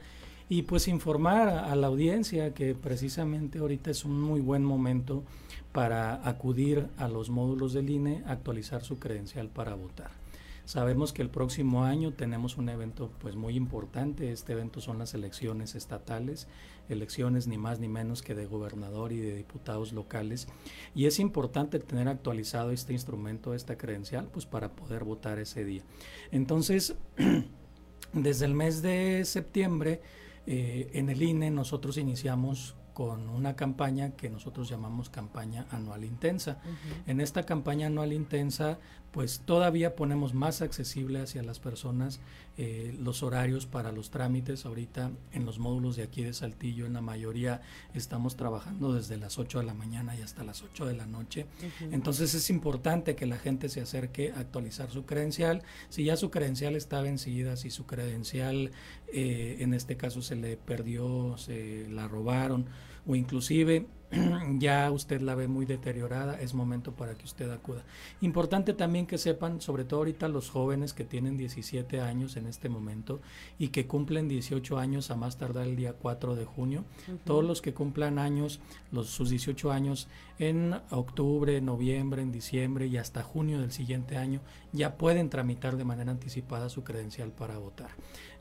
y pues informar a, a, la audiencia que precisamente ahorita es un muy buen momento para acudir a los módulos del INE, actualizar su credencial para votar. Sabemos que el próximo año tenemos un evento pues muy importante. Este evento son las elecciones estatales, elecciones ni más ni menos que de gobernador y de diputados locales. Y es importante tener actualizado este instrumento, esta credencial, pues para poder votar ese día. Entonces, desde el mes de septiembre, eh, en el INE nosotros iniciamos con una campaña que nosotros llamamos campaña anual intensa. Uh -huh. En esta campaña anual intensa, pues todavía ponemos más accesible hacia las personas eh, los horarios para los trámites. Ahorita en los módulos de aquí de Saltillo, en la mayoría estamos trabajando desde las 8 de la mañana y hasta las 8 de la noche. Uh -huh. Entonces es importante que la gente se acerque a actualizar su credencial. Si ya su credencial está vencida, si su credencial eh, en este caso se le perdió, se la robaron o inclusive ya usted la ve muy deteriorada, es momento para que usted acuda. Importante también que sepan, sobre todo ahorita los jóvenes que tienen 17 años en este momento y que cumplen 18 años a más tardar el día 4 de junio, uh -huh. todos los que cumplan años, los, sus 18 años en octubre, noviembre, en diciembre y hasta junio del siguiente año, ya pueden tramitar de manera anticipada su credencial para votar.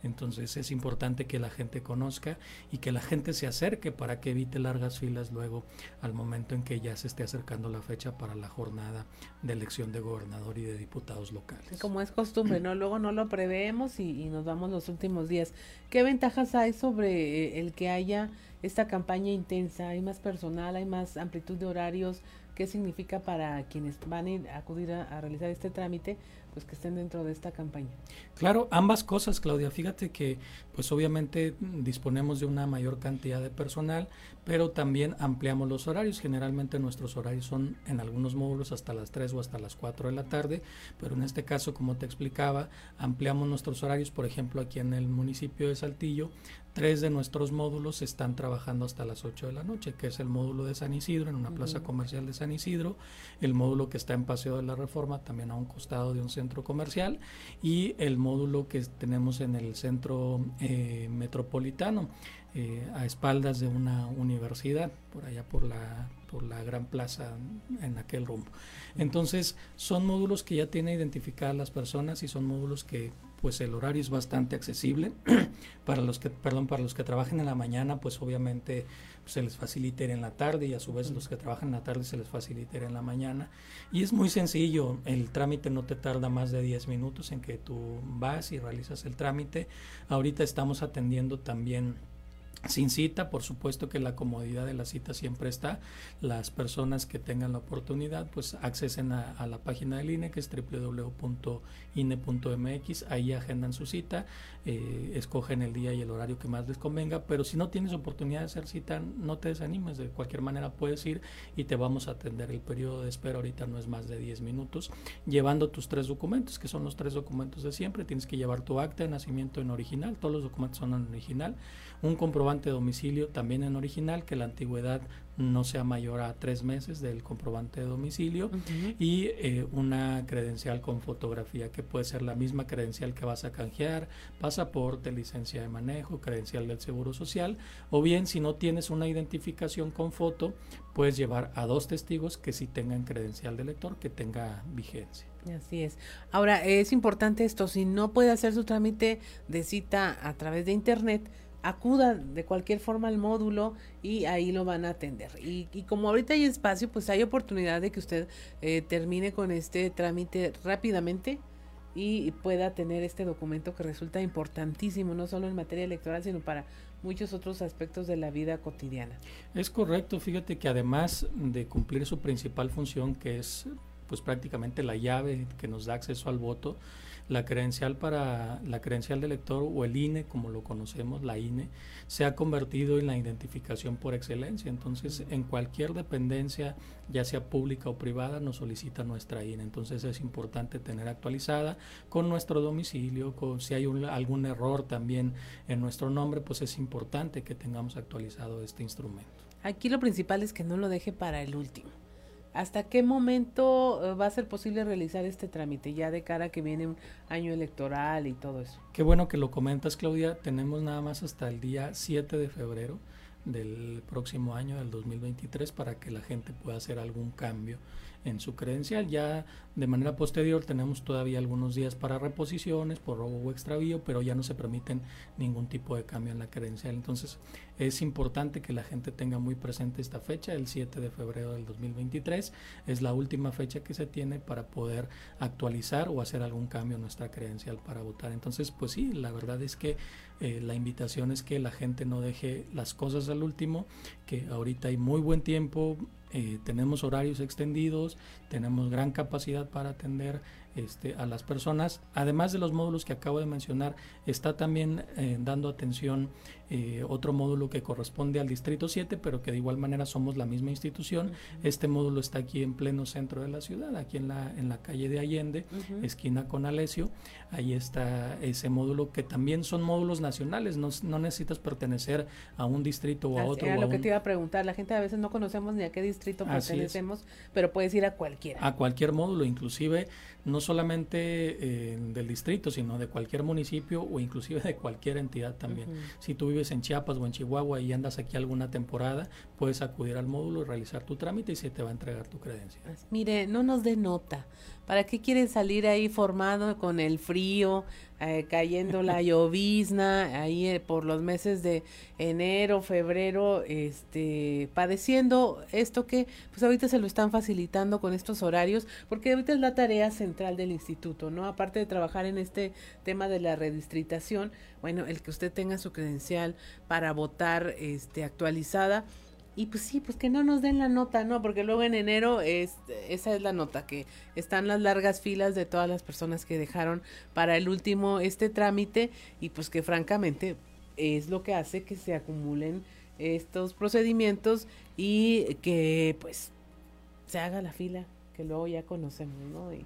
Entonces es importante que la gente conozca y que la gente se acerque para que evite largas filas luego al momento en que ya se esté acercando la fecha para la jornada de elección de gobernador y de diputados locales. Como es costumbre, ¿no? Luego no lo preveemos y, nos vamos los últimos días. ¿Qué ventajas hay sobre el que haya esta campaña intensa? ¿Hay más personal? ¿Hay más amplitud de horarios? ¿Qué significa para quienes van a, ir, a acudir a realizar este trámite? Pues que estén dentro de esta campaña. Claro, ambas cosas, Claudia. Fíjate que pues obviamente disponemos de una mayor cantidad de personal, pero también ampliamos los horarios. Generalmente nuestros horarios son en algunos módulos hasta las 3 o hasta las 4 de la tarde, pero en este caso, como te explicaba, ampliamos nuestros horarios, por ejemplo, aquí en el municipio de Saltillo, tres de nuestros módulos están trabajando hasta las 8 de la noche, que es el módulo de San Isidro, en una uh -huh. plaza comercial de San Isidro, el módulo que está en Paseo de la Reforma, también a un costado de un centro comercial, y el módulo que tenemos en el centro eh, metropolitano, eh, a espaldas de una universidad, por allá por la, por la gran plaza en aquel rumbo. Entonces, son módulos que ya tienen identificadas las personas y son módulos que pues el horario es bastante accesible. Para los que perdón para los que trabajen en la mañana pues obviamente pues, se les facilita en la tarde y a su vez los que trabajan en la tarde se les facilita en la mañana. Y es muy sencillo el trámite no te tarda más de 10 minutos en que tú vas y realizas el trámite. Ahorita estamos atendiendo también sin cita, por supuesto que la comodidad de la cita siempre está. Las personas que tengan la oportunidad, pues accesen a, la página del INE, que es www.ine.mx, ahí agendan su cita, eh, escogen el día y el horario que más les convenga, pero si no tienes oportunidad de hacer cita, no te desanimes, de cualquier manera puedes ir y te vamos a atender. El periodo de espera ahorita no es más de 10 minutos, llevando tus tres documentos, que son los tres documentos de siempre. Tienes que llevar tu acta de nacimiento en original, todos los documentos son en original, un comprobante de domicilio también en original, que la antigüedad no sea mayor a tres meses del comprobante de domicilio y eh, una credencial con fotografía que puede ser la misma credencial que vas a canjear, pasaporte, licencia de manejo, credencial del Seguro Social o bien si no tienes una identificación con foto, puedes llevar a dos testigos que sí tengan credencial de lector, que tenga vigencia. Así es. Ahora, es importante esto, si no puede hacer su trámite de cita a través de Internet, acuda de cualquier forma al módulo y ahí lo van a atender. Y, como ahorita hay espacio, pues hay oportunidad de que usted eh, termine con este trámite rápidamente y pueda tener este documento que resulta importantísimo, no solo en materia electoral, sino para muchos otros aspectos de la vida cotidiana. Es correcto, fíjate que además de cumplir su principal función, que es pues prácticamente la llave que nos da acceso al voto, la credencial para la credencial de elector o el INE, como lo conocemos, la INE, se ha convertido en la identificación por excelencia. Entonces, en cualquier dependencia, ya sea pública o privada, nos solicita nuestra INE. Entonces, es importante tener actualizada con nuestro domicilio, con, si hay algún error también en nuestro nombre, pues es importante que tengamos actualizado este instrumento. Aquí lo principal es que no lo deje para el último. ¿Hasta qué momento eh, va a ser posible realizar este trámite ya de cara a que viene un año electoral y todo eso? Qué bueno que lo comentas, Claudia. Tenemos nada más hasta el día 7 de febrero del próximo año, del 2023, para que la gente pueda hacer algún cambio en su credencial. Ya de manera posterior tenemos todavía algunos días para reposiciones por robo o extravío, pero ya no se permiten ningún tipo de cambio en la credencial. Entonces es importante que la gente tenga muy presente esta fecha, el 7 de febrero del 2023. Es la última fecha que se tiene para poder actualizar o hacer algún cambio en nuestra credencial para votar. Entonces, pues sí, la verdad es que eh, la invitación es que la gente no deje las cosas al último, que ahorita hay muy buen tiempo, eh, tenemos horarios extendidos, tenemos gran capacidad para atender este, a las personas. Además de los módulos que acabo de mencionar, está también eh, dando atención eh, otro módulo que corresponde al Distrito 7, pero que de igual manera somos la misma institución. Este módulo está aquí en pleno centro de la ciudad, aquí en la, en la calle de Allende, esquina con Alesio. Ahí está ese módulo que también son módulos nacionales, no, no necesitas pertenecer a un distrito o a otro. Era lo que te iba a preguntar, la gente a veces no conocemos ni a qué distrito pertenecemos, pero puedes ir a cualquiera. A cualquier módulo, inclusive no solamente eh, del distrito, sino de cualquier municipio o inclusive de cualquier entidad también. Si tú vives en Chiapas o en Chihuahua y andas aquí alguna temporada, puedes acudir al módulo y realizar tu trámite y se te va a entregar tu credencia. Mire, no nos dé nota. ¿Para qué quieren salir ahí formado con el frío, eh, cayendo la llovizna, ahí eh, por los meses de enero, febrero, este, padeciendo esto que pues ahorita se lo están facilitando con estos horarios, porque ahorita es la tarea central del instituto, ¿no? Aparte de trabajar en este tema de la redistritación, bueno, el que usted tenga su credencial para votar este, actualizada, y pues sí, pues que no nos den la nota, ¿no? Porque luego en enero es, esa es la nota, que están las largas filas de todas las personas que dejaron para el último este trámite y pues que francamente es lo que hace que se acumulen estos procedimientos y que pues se haga la fila que luego ya conocemos, ¿no? Y,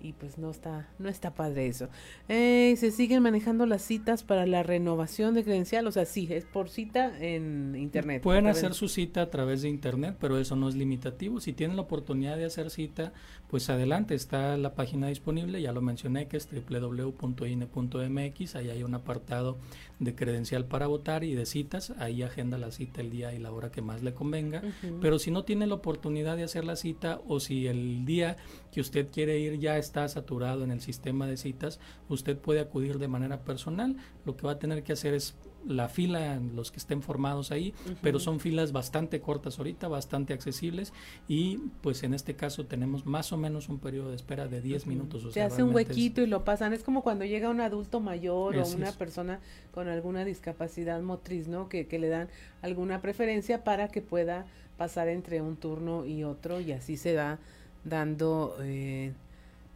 y pues no está no está padre eso. Eh, se siguen manejando las citas para la renovación de credencial, o sea, sí, es por cita en internet. Pueden hacer su cita a través de internet, pero eso no es limitativo. Si tienen la oportunidad de hacer cita, pues adelante, está la página disponible, ya lo mencioné, que es www.ine.mx, ahí hay un apartado de credencial para votar y de citas, ahí agenda la cita el día y la hora que más le convenga, pero si no tiene la oportunidad de hacer la cita o si el día que usted quiere ir ya está saturado en el sistema de citas, usted puede acudir de manera personal, lo que va a tener que hacer es la fila, los que estén formados ahí, pero son filas bastante cortas ahorita, bastante accesibles y pues en este caso tenemos más o menos un periodo de espera de 10 minutos. Se hace un huequito y lo pasan, es como cuando llega un adulto mayor o una persona con alguna discapacidad motriz, ¿no? Que, que le dan alguna preferencia para que pueda pasar entre un turno y otro y así se va dando... Eh,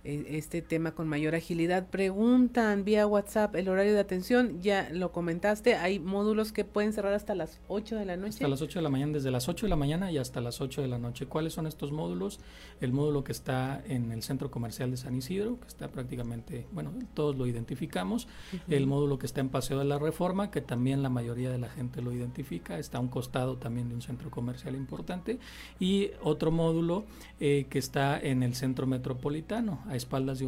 este tema con mayor agilidad. Preguntan vía WhatsApp el horario de atención, ya lo comentaste, hay módulos que pueden cerrar hasta las 8 de la noche. Hasta las 8 de la mañana, desde las 8 de la mañana y hasta las 8 de la noche. ¿Cuáles son estos módulos? El módulo que está en el centro comercial de San Isidro, que está prácticamente, bueno, todos lo identificamos. El módulo que está en Paseo de la Reforma, que también la mayoría de la gente lo identifica, está a un costado también de un centro comercial importante. Y otro módulo eh, que está en el centro metropolitano a espaldas de,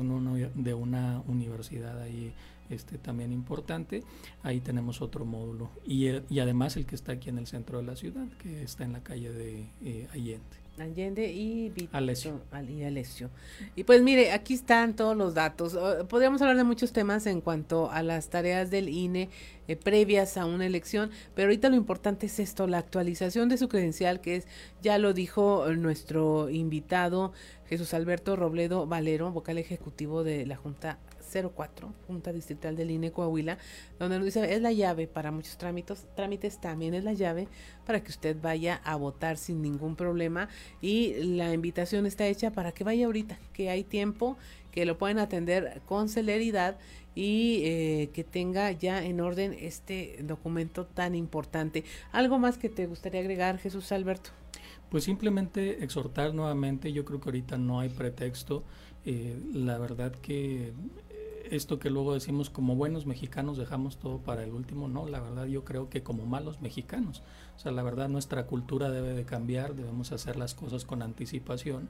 de una universidad ahí este, también importante. Ahí tenemos otro módulo. Y, y, además el que está aquí en el centro de la ciudad, que está en la calle de eh, Allende. Allende y Alessio. y Alessio. Y pues mire, aquí están todos los datos. Podríamos hablar de muchos temas en cuanto a las tareas del INE eh, previas a una elección, pero ahorita lo importante es esto, la actualización de su credencial, que es, ya lo dijo nuestro invitado Jesús Alberto Robledo Valero, vocal ejecutivo de la Junta 04, Junta Distrital del INE Coahuila, donde nos dice es la llave para muchos trámites, trámites también es la llave para que usted vaya a votar sin ningún problema y la invitación está hecha para que vaya ahorita, que hay tiempo, que lo pueden atender con celeridad y eh, que tenga ya en orden este documento tan importante. ¿Algo más que te gustaría agregar, Jesús Alberto? Pues simplemente exhortar nuevamente, yo creo que ahorita no hay pretexto. Eh, la verdad que esto que luego decimos como buenos mexicanos dejamos todo para el último, no, la verdad yo creo que como malos mexicanos. O sea, la verdad nuestra cultura debe de cambiar, debemos hacer las cosas con anticipación.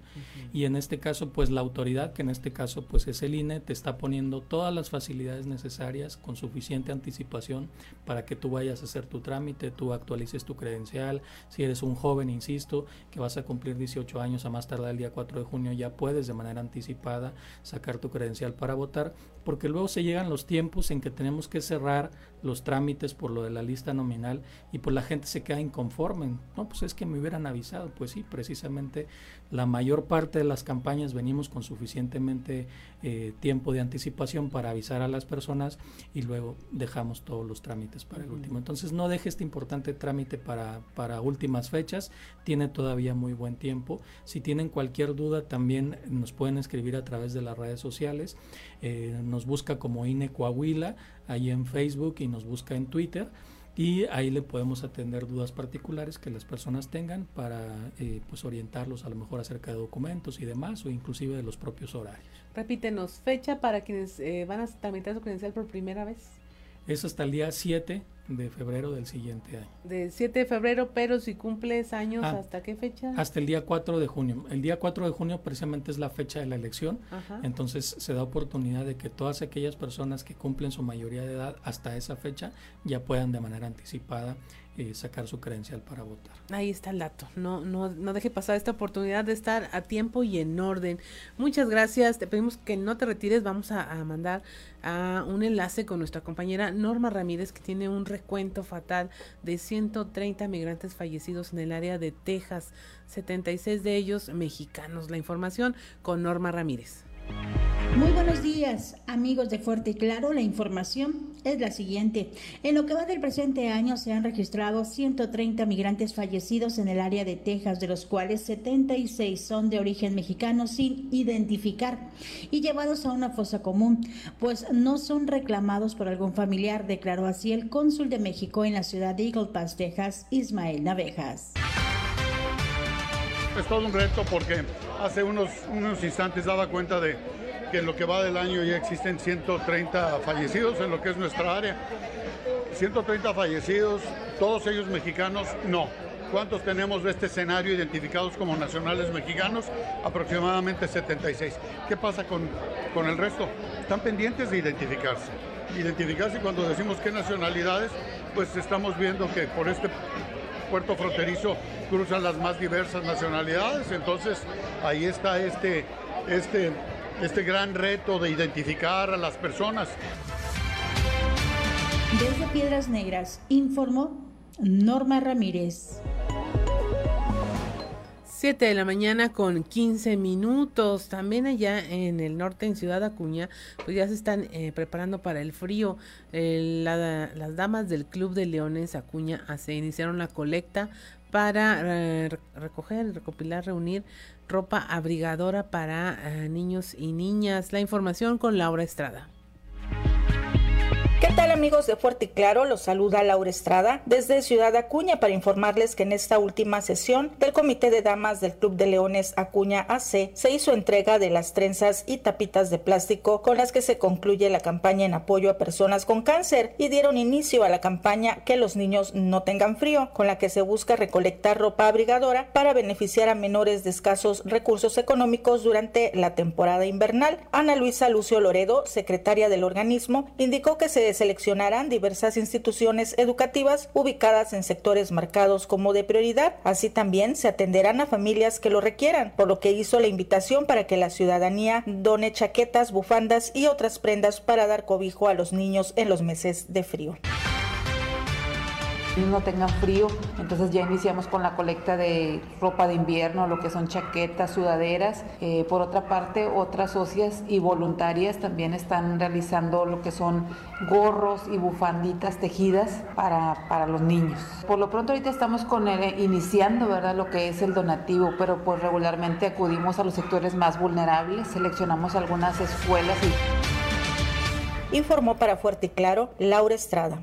Y en este caso pues la autoridad, que en este caso pues es el INE, te está poniendo todas las facilidades necesarias con suficiente anticipación para que tú vayas a hacer tu trámite, tú actualices tu credencial, si eres un joven, insisto, que vas a cumplir 18 años a más tardar el día 4 de junio, ya puedes de manera anticipada sacar tu credencial para votar, porque luego se llegan los tiempos en que tenemos que cerrar los trámites por lo de la lista nominal y pues la gente se queda inconforme. No, pues es que me hubieran avisado. Pues sí, precisamente la mayor parte de las campañas venimos con suficientemente eh, tiempo de anticipación para avisar a las personas y luego dejamos todos los trámites para el último. Entonces no deje este importante trámite para, para últimas fechas, tiene todavía muy buen tiempo. Si tienen cualquier duda también nos pueden escribir a través de las redes sociales. Eh, nos busca como INE Coahuila ahí en Facebook y nos busca en Twitter y ahí le podemos atender dudas particulares que las personas tengan para eh, pues orientarlos a lo mejor acerca de documentos y demás o inclusive de los propios horarios. Repítenos, fecha para quienes eh, van a tramitar su credencial por primera vez. Es hasta el día 7 de febrero del siguiente año. De 7 de febrero, pero si cumples años, ah, ¿hasta qué fecha? Hasta el día 4 de junio. El día 4 de junio precisamente es la fecha de la elección, entonces se da oportunidad de que todas aquellas personas que cumplen su mayoría de edad hasta esa fecha ya puedan de manera anticipada eh, sacar su credencial para votar. Ahí está el dato. No, no, no deje pasar esta oportunidad de estar a tiempo y en orden. Muchas gracias. Te pedimos que no te retires. Vamos a, a mandar a un enlace con nuestra compañera Norma Ramírez, que tiene un recuento fatal de 130 migrantes fallecidos en el área de Texas, 76 de ellos mexicanos. La información con Norma Ramírez. Muy buenos días, amigos de Fuerte y Claro. La información es la siguiente. En lo que va del presente año se han registrado 130 migrantes fallecidos en el área de Texas, de los cuales 76 son de origen mexicano sin identificar y llevados a una fosa común, pues no son reclamados por algún familiar, declaró así el cónsul de México en la ciudad de Eagle Pass, Texas, Ismael Navejas. Es todo un reto porque hace unos, unos instantes daba cuenta de que en lo que va del año ya existen 130 fallecidos en lo que es nuestra área. 130 fallecidos, todos ellos mexicanos, no. ¿Cuántos tenemos de este escenario identificados como nacionales mexicanos? Aproximadamente 76. ¿Qué pasa con, con el resto? Están pendientes de identificarse. Identificarse cuando decimos qué nacionalidades, pues estamos viendo que por este puerto fronterizo cruzan las más diversas nacionalidades. Entonces ahí está este, este este gran reto de identificar a las personas. Desde Piedras Negras, informó Norma Ramírez. 7 de la mañana con 15 minutos. También allá en el norte, en Ciudad Acuña, pues ya se están eh, preparando para el frío. las damas del Club de Leones Acuña se iniciaron la colecta para eh, recoger, recopilar, reunir ropa abrigadora para eh, niños y niñas. La información con Laura Estrada. ¿Qué tal amigos de Fuerte y Claro? Los saluda Laura Estrada desde Ciudad Acuña para informarles que en esta última sesión del Comité de Damas del Club de Leones Acuña AC se hizo entrega de las trenzas y tapitas de plástico con las que se concluye la campaña en apoyo a personas con cáncer y dieron inicio a la campaña Que los niños no tengan frío, con la que se busca recolectar ropa abrigadora para beneficiar a menores de escasos recursos económicos durante la temporada invernal. Ana Luisa Lucio Loredo, secretaria del organismo, indicó que se seleccionarán diversas instituciones educativas ubicadas en sectores marcados como de prioridad. Así también se atenderán a familias que lo requieran, por lo que hizo la invitación para que la ciudadanía done chaquetas, bufandas y otras prendas para dar cobijo a los niños en los meses de frío no tengan frío. Entonces ya iniciamos con la colecta de ropa de invierno, lo que son chaquetas, sudaderas. Eh, por otra parte, otras socias y voluntarias también están realizando lo que son gorros y bufanditas tejidas para, para los niños. Por lo pronto ahorita estamos con el, iniciando ¿verdad? lo que es el donativo, pero pues regularmente acudimos a los sectores más vulnerables, seleccionamos algunas escuelas y... Informó para Fuerte y Claro Laura Estrada.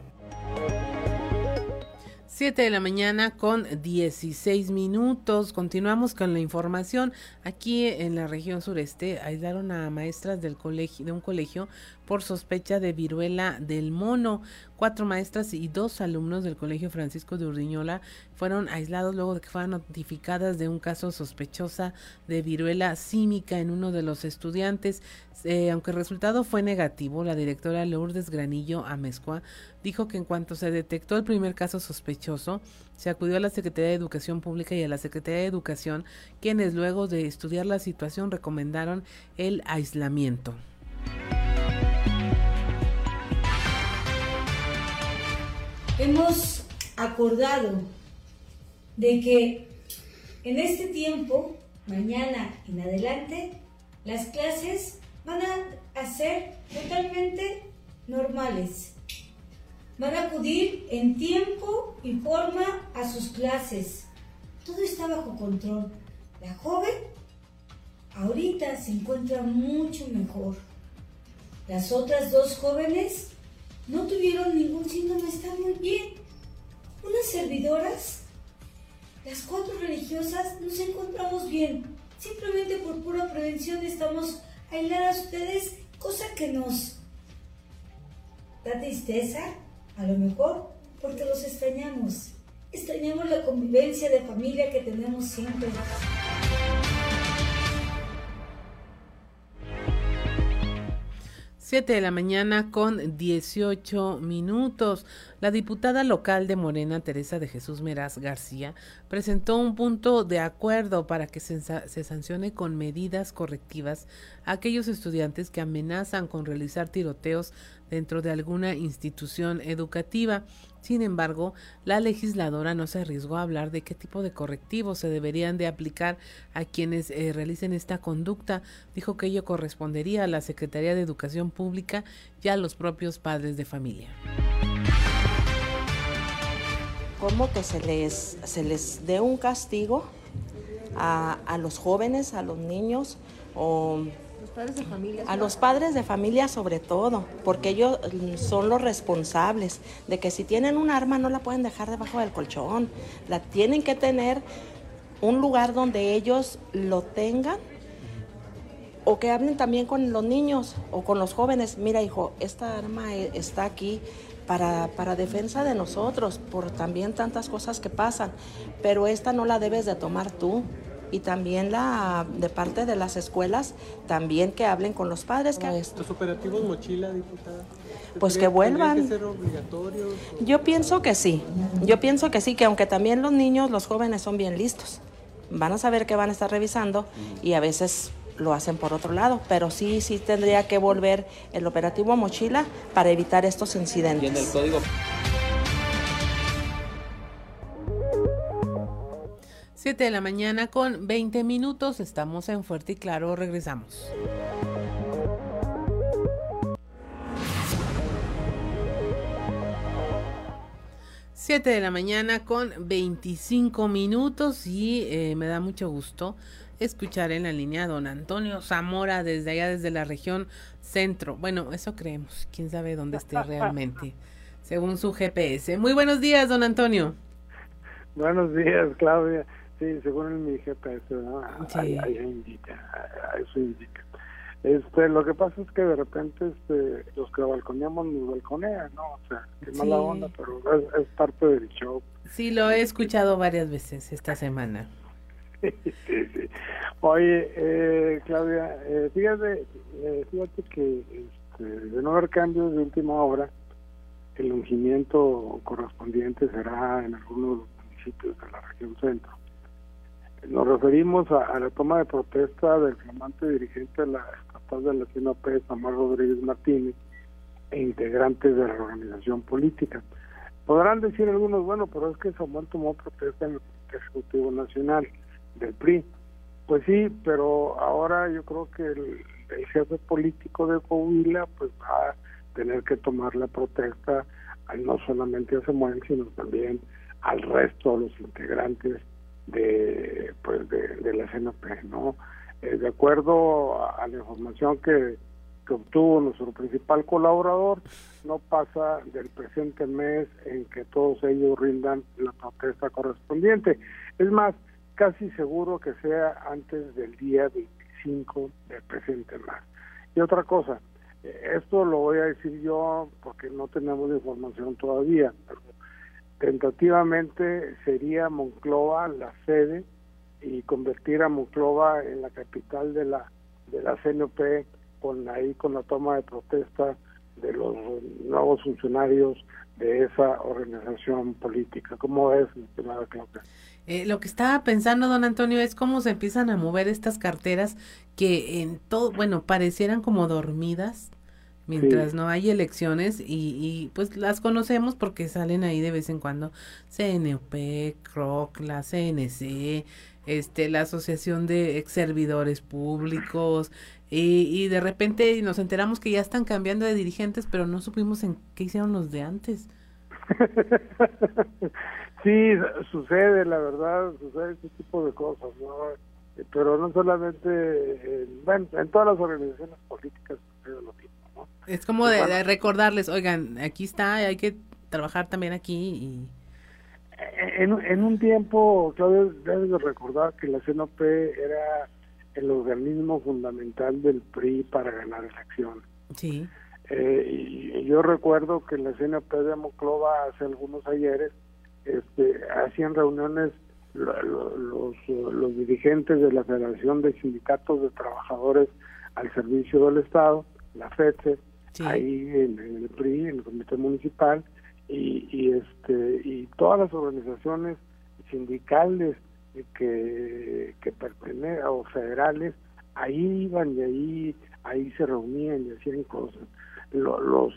7 de la mañana con 16 minutos. Continuamos con la información. Aquí en la región sureste aislaron a maestras del colegio, de un colegio por sospecha de viruela del mono. Cuatro maestras y dos alumnos del Colegio Francisco de Urdiñola fueron aislados luego de que fueran notificadas de un caso sospechosa de viruela símica en uno de los estudiantes. Eh, aunque el resultado fue negativo, la directora Lourdes Granillo Amezcua dijo que en cuanto se detectó el primer caso sospechoso, se acudió a la Secretaría de Educación Pública y a la Secretaría de Educación, quienes luego de estudiar la situación recomendaron el aislamiento. Hemos acordado de que en este tiempo, mañana en adelante, las clases van a ser totalmente normales. Van a acudir en tiempo y forma a sus clases. Todo está bajo control. La joven ahorita se encuentra mucho mejor. Las otras dos jóvenes no tuvieron ningún síntoma, están muy bien. Unas servidoras, las cuatro religiosas, nos encontramos bien. Simplemente por pura prevención estamos aisladas ustedes, cosa que nos da tristeza, a lo mejor, porque los extrañamos. Extrañamos la convivencia de familia que tenemos siempre. 7 de la mañana con 18 minutos. La diputada local de Morena, Teresa de Jesús Meraz García, presentó un punto de acuerdo para que se, se, sancione con medidas correctivas a aquellos estudiantes que amenazan con realizar tiroteos dentro de alguna institución educativa. Sin embargo, la legisladora no se arriesgó a hablar de qué tipo de correctivos se deberían de aplicar a quienes eh, realicen esta conducta. Dijo que ello correspondería a la Secretaría de Educación Pública y a los propios padres de familia. ¿Cómo que se les, se les dé un castigo a, a los jóvenes, a los niños o de familia. A los padres de familia sobre todo, porque ellos son los responsables de que si tienen un arma no la pueden dejar debajo del colchón, la tienen que tener un lugar donde ellos lo tengan o que hablen también con los niños o con los jóvenes. Mira, hijo, esta arma e, está aquí para, para, defensa de nosotros, por también tantas cosas que pasan, pero esta no la debes de tomar tú y también la de parte de las escuelas, también que hablen con los padres. Que... ¿Los operativos mochila, diputada? Pues que vuelvan. Que ser obligatorios? Yo pienso que sí, yo pienso que sí, que aunque también los niños, los jóvenes son bien listos, van a saber que van a estar revisando y a veces lo hacen por otro lado, pero sí, sí tendría que volver el operativo mochila para evitar estos incidentes. 7 de la mañana con 20 minutos. Estamos en Fuerte y Claro. Regresamos. 7 de la mañana con 25 minutos y eh, me da mucho gusto escuchar en la línea a don Antonio Zamora desde allá, desde la región centro. Bueno, eso creemos, quién sabe dónde esté realmente, según su GPS. Muy buenos días, don Antonio. Buenos días, Claudia. Sí, según mi GPS, ¿no? Ahí, indica, eso indica. Este, lo que pasa es que de repente este, los que balconeamos nos balconean, ¿no? O sea, qué mala onda, pero es, parte del show. Sí, lo he escuchado varias veces esta semana. sí, sí. Oye, eh, Claudia, eh, fíjate, eh, fíjate que este, de no haber cambios de última hora, el ungimiento correspondiente será en algunos de los municipios de la región centro. Nos referimos a, la toma de protesta del flamante dirigente de la estatal de la CNOP, Samuel Rodríguez Martínez, e integrantes de la organización política. Podrán decir algunos, bueno, pero es que Samuel tomó protesta en el Ejecutivo Nacional del PRI. Pues sí, pero ahora yo creo que el, jefe político de Coahuila pues va a tener que tomar la protesta no solamente a Samuel, sino también al resto de los integrantes de pues de, la CNP, ¿no? Eh, de acuerdo a, la información que, que, obtuvo nuestro principal colaborador, no pasa del presente mes en que todos ellos rindan la protesta correspondiente. Es más, casi seguro que sea antes del día 25 del presente mes. Y otra cosa, eh, esto lo voy a decir yo porque no tenemos información todavía, pero Tentativamente sería Monclova la sede y convertir a Monclova en la capital de la de la CNP con ahí con la toma de protesta de los nuevos funcionarios de esa organización política. ¿Cómo es, estimada Claudia? Eh, lo que estaba pensando, don Antonio, es cómo se empiezan a mover estas carteras que en todo, bueno, parecieran como dormidas, mientras no hay elecciones y, y, pues las conocemos porque salen ahí de vez en cuando CNOP, CROC, la CNC, este, la Asociación de Ex Servidores Públicos y, y de repente nos enteramos que ya están cambiando de dirigentes pero no supimos en qué hicieron los de antes. sí, sucede, la verdad, sucede ese tipo de cosas, ¿no? Pero no solamente, en, en todas las organizaciones políticas sucede lo mismo. Es como de, recordarles, oigan, aquí está, hay que trabajar también aquí y... En, en un tiempo, Claudio, debes recordar que la CNOP era el organismo fundamental del PRI para ganar elecciones. Sí. Eh, y yo recuerdo que la CNP de Moclova hace algunos ayeres este, hacían reuniones los, los dirigentes de la Federación de Sindicatos de Trabajadores al Servicio del Estado, la FEDSE, ahí en, el PRI, en el Comité Municipal, y, y, este y todas las organizaciones sindicales que, que pertenecen o federales, ahí iban y ahí, ahí se reunían y hacían cosas. Los,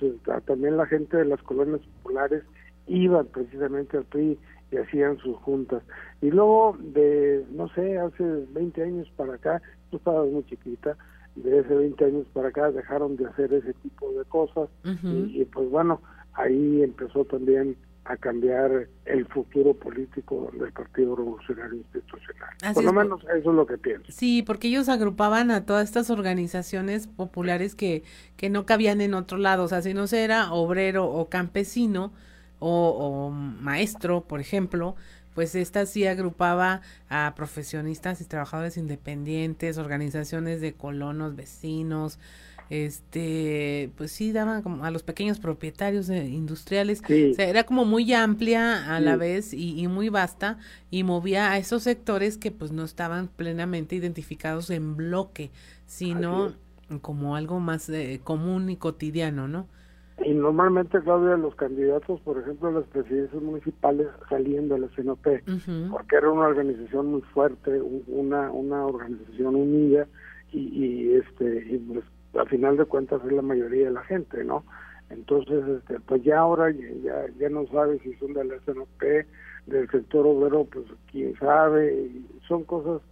también la gente de las colonias populares iban precisamente al PRI y hacían sus juntas. Y luego de, no sé, hace 20 años para acá, tú estabas muy chiquita, de hace 20 años para acá dejaron de hacer ese tipo de cosas y, pues bueno, ahí empezó también a cambiar el futuro político del Partido Revolucionario Institucional. Por lo menos eso es lo que pienso. Sí, porque ellos agrupaban a todas estas organizaciones populares que, que no cabían en otro lado, o sea, si no se era obrero o campesino o, o maestro, por ejemplo, pues esta sí agrupaba a profesionistas y trabajadores independientes, organizaciones de colonos, vecinos, este, pues sí daban como a los pequeños propietarios industriales, o sea, era como muy amplia a la vez y, muy vasta y movía a esos sectores que pues no estaban plenamente identificados en bloque, sino como algo más eh, común y cotidiano, ¿no? Y normalmente, Claudia, los candidatos, por ejemplo, a las presidencias municipales salían de la CNP, porque era una organización muy fuerte, una, una organización unida, y, y este y pues, a final de cuentas es la mayoría de la gente, ¿no? Entonces, este, pues ya ahora ya, ya no sabe si son de la CNP, del sector obrero, pues quién sabe, son cosas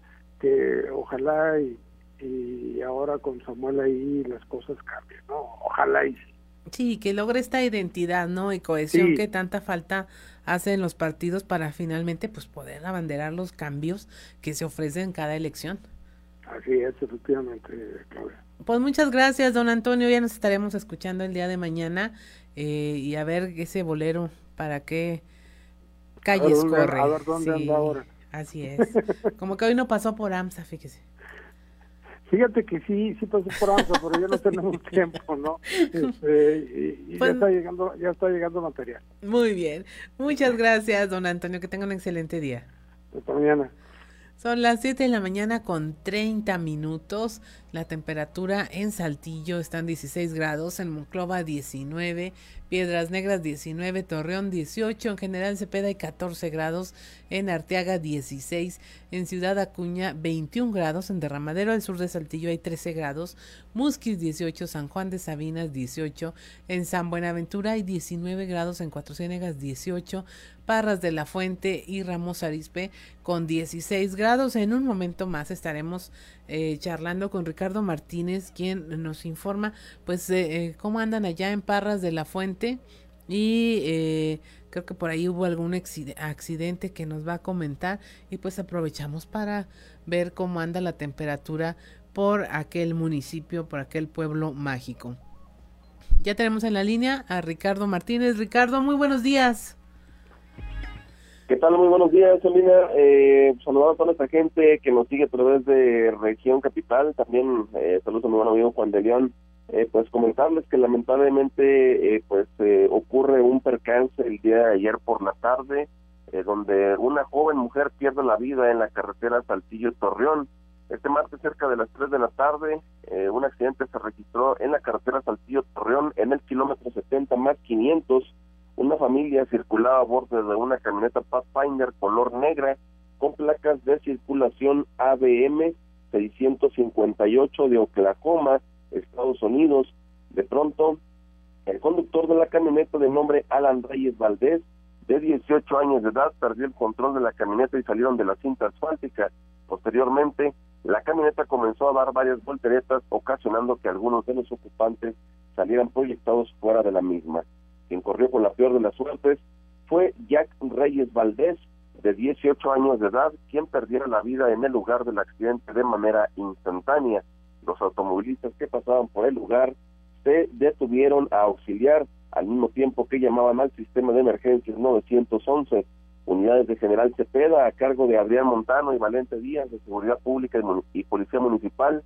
que ojalá y, y ahora con Samuel ahí las cosas cambien, ¿no? Ojalá y Sí, que logre esta identidad, ¿no? Y cohesión que tanta falta hace en los partidos para finalmente pues poder abanderar los cambios que se ofrecen en cada elección. Así es, efectivamente, Claudia. Pues muchas gracias, don Antonio. Ya nos estaremos escuchando el día de mañana eh, y a ver ese bolero, para qué calles corre. A ver dónde anda ahora. Así es. Como que hoy no pasó por AMSA, fíjese. Fíjate que sí, sí pasó por AMSA, pero ya no tenemos tiempo, ¿no? Este, y, ya pues está llegando, ya está llegando material. Muy bien. Muchas gracias, don Antonio. Que tenga un excelente día. Hasta mañana. Son las 7 de la mañana con 30 minutos. La temperatura en Saltillo está en 16 grados, en Monclova 19, Piedras Negras 19, Torreón 18, en General Cepeda hay 14 grados, en Arteaga 16, en Ciudad Acuña 21 grados, en Derramadero del sur de Saltillo hay 13 grados, Musquis 18, San Juan de Sabinas 18, en San Buenaventura hay 19 grados, en Cuatro Ciénegas 18, Parras de la Fuente y Ramos Arispe con 16 grados. En un momento más estaremos eh, charlando con Ricardo Martínez, quien nos informa pues eh, cómo andan allá en Parras de la Fuente y eh, creo que por ahí hubo algún accidente que nos va a comentar y pues aprovechamos para ver cómo anda la temperatura por aquel municipio, por aquel pueblo mágico. Ya tenemos en la línea a Ricardo Martínez. Ricardo, muy buenos días. ¿Qué tal? Muy buenos días, Selina. Eh, saludos a toda esta gente que nos sigue a través de Región Capital. También eh, saludos a mi buen amigo Juan de León. Eh, pues comentarles que lamentablemente eh, pues eh, ocurre un percance el día de ayer por la tarde, donde una joven mujer pierde la vida en la carretera Saltillo-Torreón. Este martes cerca de las 3 de la tarde, un accidente se registró en la carretera Saltillo-Torreón en el kilómetro 70 más 500 una familia circulaba a bordo de una camioneta Pathfinder color negra con placas de circulación ABM 658 de Oklahoma, Estados Unidos. De pronto, el conductor de la camioneta de nombre Alan Reyes Valdés, de 18 años de edad, perdió el control de la camioneta y salieron de la cinta asfáltica. Posteriormente, la camioneta comenzó a dar varias volteretas, ocasionando que algunos de los ocupantes salieran proyectados fuera de la misma quien corrió con la peor de las suertes, fue Jack Reyes Valdés, de 18 años de edad, quien perdiera la vida en el lugar del accidente de manera instantánea. Los automovilistas que pasaban por el lugar se detuvieron a auxiliar al mismo tiempo que llamaban al sistema de emergencias 911. Unidades de General Cepeda a cargo de Adrián Montano y Valente Díaz de Seguridad Pública y Policía Municipal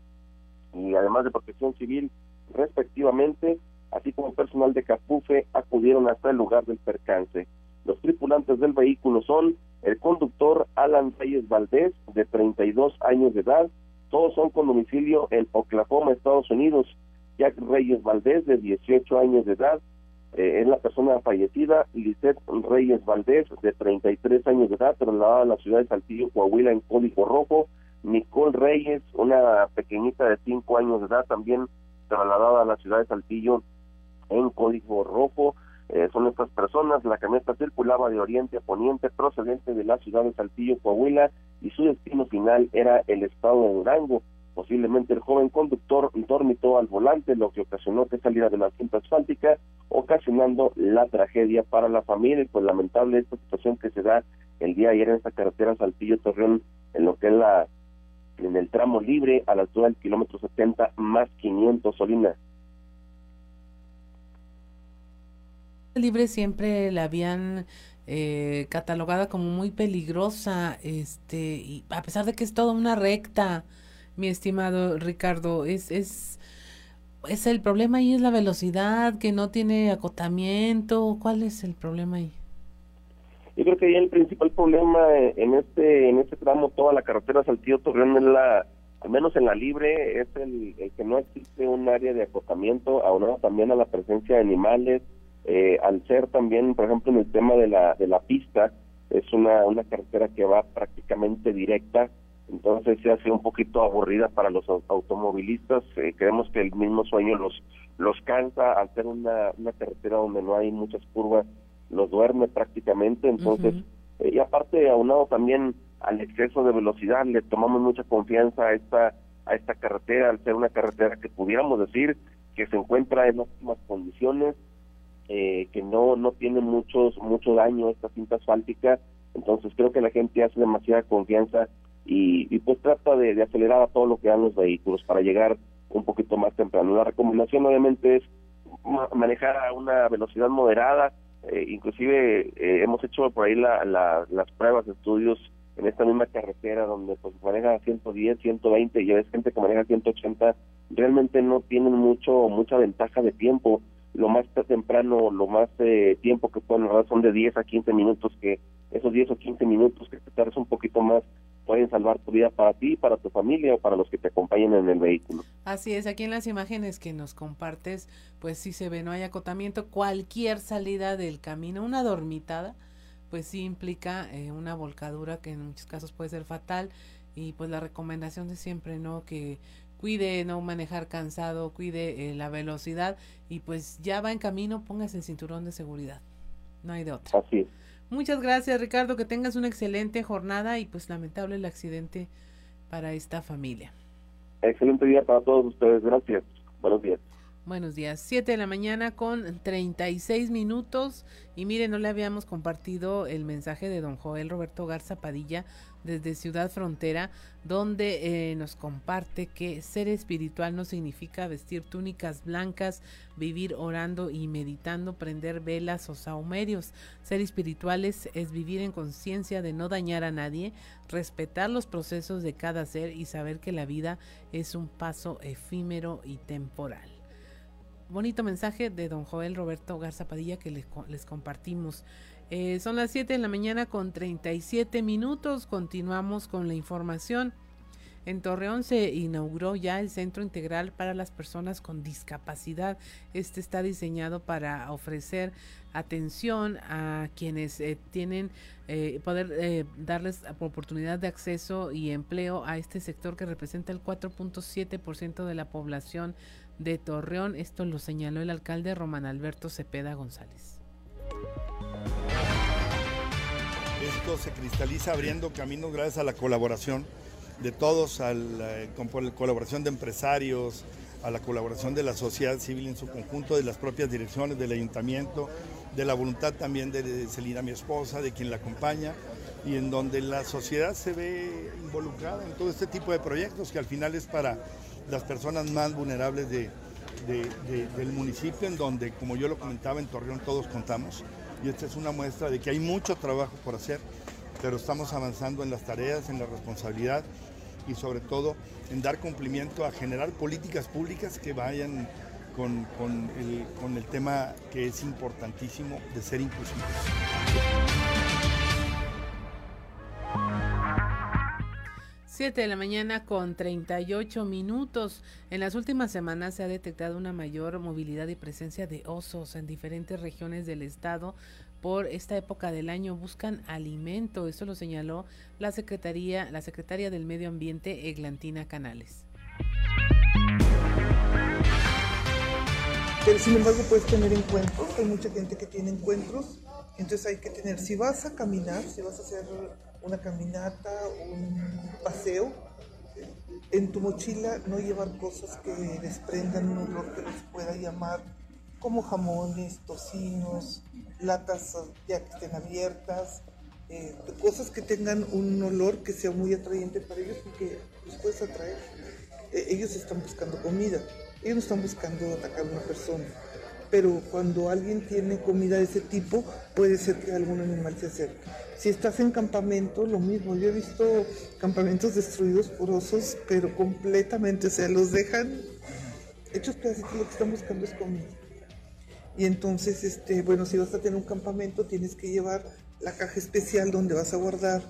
y además de Protección Civil respectivamente así como personal de Capufe, acudieron hasta el lugar del percance. Los tripulantes del vehículo son el conductor Alan Reyes Valdés, de 32 años de edad, todos son con domicilio en Oklahoma, Estados Unidos. Jack Reyes Valdés, de 18 años de edad, eh, es la persona fallecida. Lisette Reyes Valdés, de 33 años de edad, trasladada a la ciudad de Saltillo, Coahuila, en código rojo. Nicole Reyes, una pequeñita de 5 años de edad, también trasladada a la ciudad de Saltillo, en código rojo. Eh, son estas personas. La camioneta circulaba de oriente a poniente procedente de la ciudad de Saltillo, Coahuila, y su destino final era el estado de Durango. Posiblemente el joven conductor dormitó al volante, lo que ocasionó que saliera de la cinta asfáltica, ocasionando la tragedia para la familia. Y pues lamentable esta situación que se da el día de ayer en esta carretera Saltillo-Torreón, en lo que es la en el tramo libre a la altura del kilómetro 70 más 500 Solina. Libre siempre la habían eh, catalogada como muy peligrosa, este, y a pesar de que es toda una recta, mi estimado Ricardo, es, es, es el problema ahí es la velocidad, que no tiene acotamiento, ¿cuál es el problema ahí? Yo creo que ahí el principal problema en este en este tramo, toda la carretera Saltillo Torreón es la, al menos en la libre, es el, el que no existe un área de acotamiento, aunado también a la presencia de animales, eh, al ser también, por ejemplo, en el tema de la, de la pista, es una, una carretera que va prácticamente directa, entonces se hace un poquito aburrida para los automovilistas. Eh, creemos que el mismo sueño los, los cansa al ser una, una carretera donde no hay muchas curvas, los duerme prácticamente, entonces, eh, y aparte, aunado también al exceso de velocidad, le tomamos mucha confianza a esta, a esta carretera, al ser una carretera que pudiéramos decir que se encuentra en óptimas condiciones, eh, que no no tiene muchos mucho daño esta cinta asfáltica, entonces creo que la gente hace demasiada confianza y, y pues trata de, de, acelerar a todo lo que dan los vehículos para llegar un poquito más temprano. La recomendación obviamente es manejar a una velocidad moderada, eh, inclusive eh, hemos hecho por ahí la, la, las pruebas, estudios en esta misma carretera donde pues maneja 110, 120 y hay gente que maneja 180, realmente no tienen mucho mucha ventaja de tiempo. Lo más temprano, lo más eh, tiempo que ahorrar son de 10 a 15 minutos, que esos 10 o 15 minutos que te tardes un poquito más pueden salvar tu vida para ti, para tu familia o para los que te acompañen en el vehículo. Así es, aquí en las imágenes que nos compartes, pues sí se ve, no hay acotamiento, cualquier salida del camino, una dormitada, pues sí implica eh, una volcadura que en muchos casos puede ser fatal y pues la recomendación de siempre, ¿no? Que cuide no manejar cansado, cuide eh, la velocidad y pues ya va en camino, póngase el cinturón de seguridad. No hay de otra. Así es. Muchas gracias Ricardo, que tengas una excelente jornada y pues lamentable el accidente para esta familia. Excelente día para todos ustedes, gracias. Buenos días. Buenos días, 7 de la mañana con 36 minutos. Y mire, no le habíamos compartido el mensaje de don Joel Roberto Garza Padilla desde Ciudad Frontera, donde eh, nos comparte que ser espiritual no significa vestir túnicas blancas, vivir orando y meditando, prender velas o saumerios. Ser espirituales es vivir en conciencia de no dañar a nadie, respetar los procesos de cada ser y saber que la vida es un paso efímero y temporal bonito mensaje de don Joel Roberto Garza Padilla que les, les compartimos. Eh, son las 7 de la mañana con 37 minutos. Continuamos con la información. En Torreón se inauguró ya el Centro Integral para las Personas con Discapacidad. Este está diseñado para ofrecer atención a quienes eh, tienen eh, poder darles oportunidad de acceso y empleo a este sector que representa el 4.7% de la población de Torreón. Esto lo señaló el alcalde Román Alberto Cepeda González. Esto se cristaliza abriendo caminos gracias a la colaboración de todos, a la colaboración de empresarios, a la colaboración de la sociedad civil en su conjunto, de las propias direcciones, del ayuntamiento, de la voluntad también de Celina, mi esposa, de quien la acompaña, y en donde la sociedad se ve involucrada en todo este tipo de proyectos que al final es para las personas más vulnerables de, del municipio, en donde, como yo lo comentaba, en Torreón todos contamos. Y esta es una muestra de que hay mucho trabajo por hacer, pero estamos avanzando en las tareas, en la responsabilidad y sobre todo en dar cumplimiento a generar políticas públicas que vayan con, con, el, con el tema que es importantísimo de ser inclusivos. 7 de la mañana con 38 minutos. En las últimas semanas se ha detectado una mayor movilidad y presencia de osos en diferentes regiones del estado. Por esta época del año buscan alimento. Esto lo señaló la Secretaría, la Secretaria del Medio Ambiente, Eglantina Canales. Sin embargo puedes tener encuentros, hay mucha gente que tiene encuentros, entonces hay que tener, si vas a caminar, si vas a hacer una caminata, un paseo, en tu mochila no llevar cosas que desprendan un olor que les pueda llamar, como jamones, tocinos, latas ya que estén abiertas, eh, cosas que tengan un olor que sea muy atrayente para ellos porque los puedes atraer. Eh, ellos están buscando comida, ellos no están buscando atacar a una persona pero cuando alguien tiene comida de ese tipo, puede ser que algún animal se acerque. Si estás en campamento, lo mismo. Yo he visto campamentos destruidos por osos, pero completamente, o sea, los dejan hechos pedacitos, lo que están buscando es comida. Y entonces, este, bueno, si vas a tener un campamento, tienes que llevar la caja especial donde vas a guardar.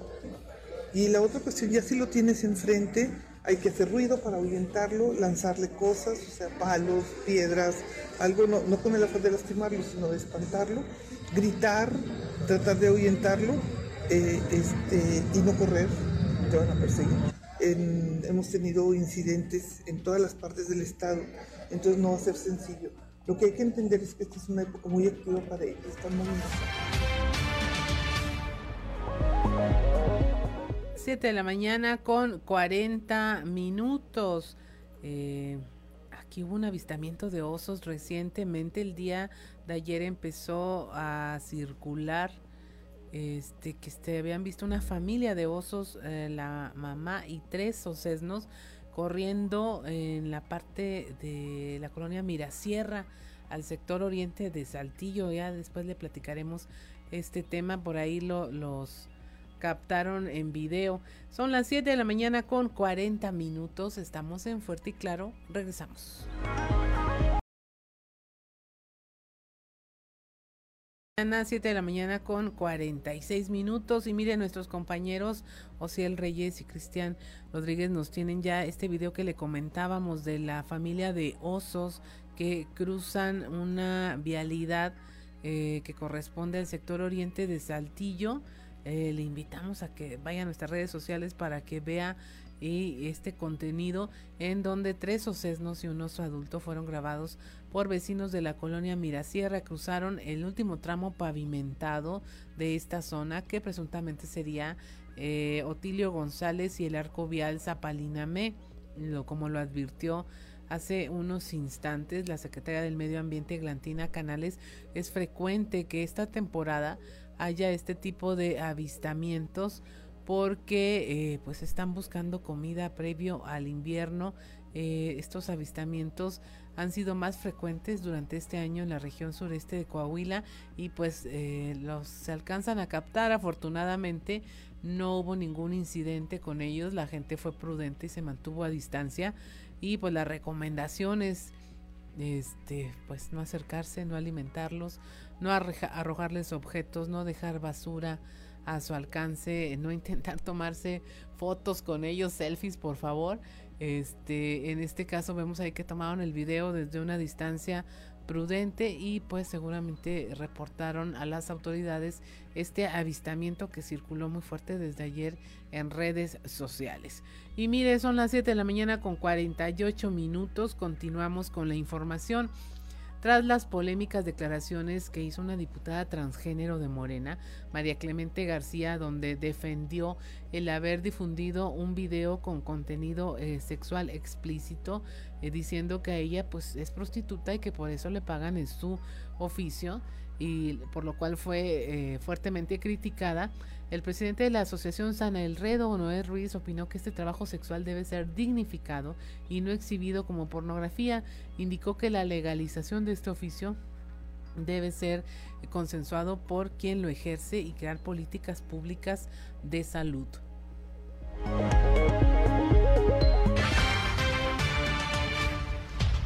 Y la otra cuestión, ya si lo tienes enfrente, hay que hacer ruido para ahuyentarlo, lanzarle cosas, o sea, palos, piedras, algo, no, con el afán de lastimarlo, sino de espantarlo, gritar, tratar de ahuyentarlo eh, este, y no correr, te van a perseguir. hemos tenido incidentes en todas las partes del estado, entonces no va a ser sencillo. Lo que hay que entender es que esta es una época muy activa para ellos, están moviendo. 7 de la mañana con 40 minutos. Eh, aquí hubo un avistamiento de osos recientemente. El día de ayer empezó a circular este que este, habían visto una familia de osos, eh, la mamá y tres osesnos corriendo en la parte de la colonia Mirasierra al sector oriente de Saltillo. Ya después le platicaremos este tema, por ahí lo, los captaron en video. Son las 7 de la mañana con 40 minutos. Estamos en Fuerte y Claro. Regresamos. Mañana 7 de la mañana con 46 minutos y miren nuestros compañeros Ociel Reyes y Cristian Rodríguez nos tienen ya este video que le comentábamos de la familia de osos que cruzan una vialidad eh, que corresponde al sector oriente de Saltillo eh, le invitamos a que vaya a nuestras redes sociales para que vea este contenido en donde tres osesnos y un oso adulto fueron grabados por vecinos de la colonia Mirasierra cruzaron el último tramo pavimentado de esta zona que presuntamente sería eh, Otilio González y el arco vial Zapalinamé, lo, como lo advirtió hace unos instantes la secretaria del Medio Ambiente Glantina Canales es frecuente que esta temporada haya este tipo de avistamientos porque eh, pues están buscando comida previo al invierno. Eh, estos avistamientos han sido más frecuentes durante este año en la región sureste de Coahuila y pues eh, los se alcanzan a captar. Afortunadamente no hubo ningún incidente con ellos, la gente fue prudente y se mantuvo a distancia y pues la recomendación es este pues no acercarse, no alimentarlos, no arrojarles objetos, no dejar basura a su alcance, no intentar tomarse fotos con ellos, selfies, por favor. Este, en este caso vemos ahí que tomaron el video desde una distancia prudente y pues seguramente reportaron a las autoridades este avistamiento que circuló muy fuerte desde ayer en redes sociales. Y mire, son las 7 de la mañana con 48 minutos, continuamos con la información. Tras las polémicas declaraciones que hizo una diputada transgénero de Morena, María Clemente García, donde defendió el haber difundido un video con contenido eh, sexual explícito, eh, diciendo que ella pues es prostituta y que por eso le pagan en su oficio y por lo cual fue eh, fuertemente criticada. El presidente de la Asociación Sana El Redo, Noé Ruiz, opinó que este trabajo sexual debe ser dignificado y no exhibido como pornografía. Indicó que la legalización de este oficio debe ser consensuado por quien lo ejerce y crear políticas públicas de salud.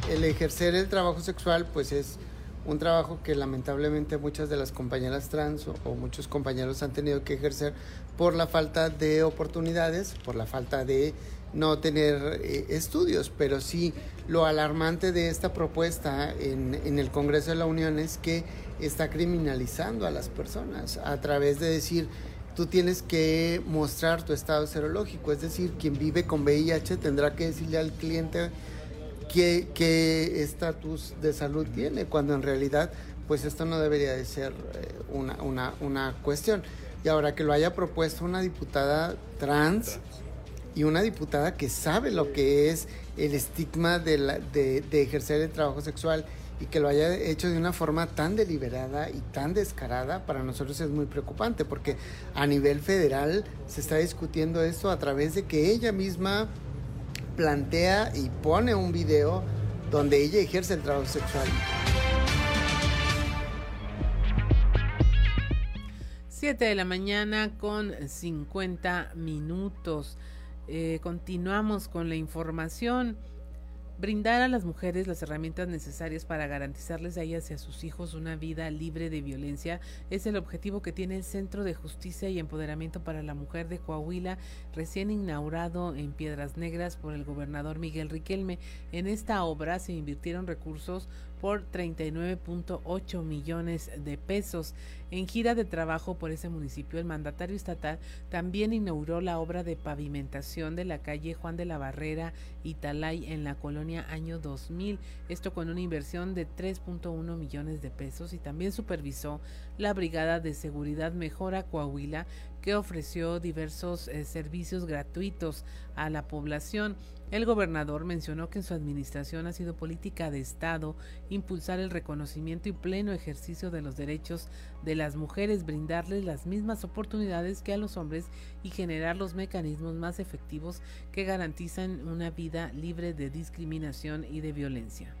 El ejercer el trabajo sexual pues es un trabajo que lamentablemente muchas de las compañeras trans o, muchos compañeros han tenido que ejercer por la falta de oportunidades, por la falta de no tener eh, estudios, pero sí lo alarmante de esta propuesta en, en el Congreso de la Unión es que está criminalizando a las personas a través de decir tú tienes que mostrar tu estado serológico, es decir, quien vive con VIH tendrá que decirle al cliente qué estatus de salud tiene, cuando en realidad pues esto no debería de ser eh, una, una, una cuestión. Y ahora que lo haya propuesto una diputada trans y una diputada que sabe lo que es el estigma de, la, de, de, ejercer el trabajo sexual y que lo haya hecho de una forma tan deliberada y tan descarada, para nosotros es muy preocupante porque a nivel federal se está discutiendo esto a través de que ella misma plantea y pone un video donde ella ejerce el trabajo sexual. 7 de la mañana con 50 minutos. Eh, continuamos con la información. Brindar a las mujeres las herramientas necesarias para garantizarles a ellas y a sus hijos una vida libre de violencia es el objetivo que tiene el Centro de Justicia y Empoderamiento para la Mujer de Coahuila, recién inaugurado en Piedras Negras por el gobernador Miguel Riquelme. En esta obra se invirtieron recursos por 39.8 millones de pesos. En gira de trabajo por ese municipio, el mandatario estatal también inauguró la obra de pavimentación de la calle Juan de la Barrera y Talay en la colonia año 2000, esto con una inversión de 3.1 millones de pesos y también supervisó la Brigada de Seguridad Mejora Coahuila que ofreció diversos eh, servicios gratuitos a la población. El gobernador mencionó que en su administración ha sido política de Estado impulsar el reconocimiento y pleno ejercicio de los derechos de las mujeres, brindarles las mismas oportunidades que a los hombres y generar los mecanismos más efectivos que garantizan una vida libre de discriminación y de violencia.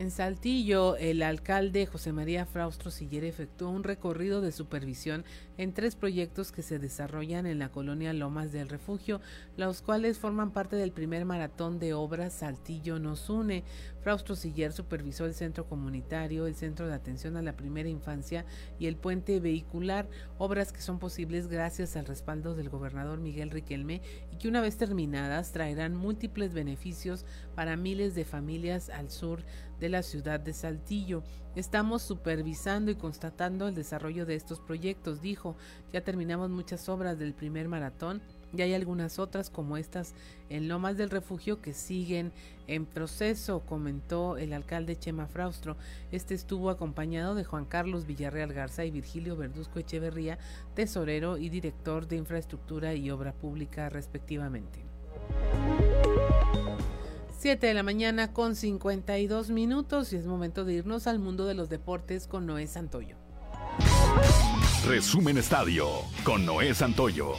En Saltillo, el alcalde José María Fraustro Siller efectuó un recorrido de supervisión en tres proyectos que se desarrollan en la colonia Lomas del Refugio, los cuales forman parte del primer maratón de obras Saltillo nos une. Fraustro Siller supervisó el centro comunitario, el centro de atención a la primera infancia y el puente vehicular, obras que son posibles gracias al respaldo del gobernador Miguel Riquelme y que una vez terminadas traerán múltiples beneficios para miles de familias al sur de la ciudad de Saltillo. Estamos supervisando y constatando el desarrollo de estos proyectos, dijo. Ya terminamos muchas obras del primer maratón y hay algunas otras como estas en Lomas del Refugio que siguen en proceso, comentó el alcalde Chema Fraustro. Este estuvo acompañado de Juan Carlos Villarreal Garza y Virgilio Verduzco Echeverría, tesorero y director de infraestructura y obra pública respectivamente. 7 de la mañana con 52 minutos y es momento de irnos al mundo de los deportes con Noé Santoyo. Resumen Estadio con Noé Santoyo.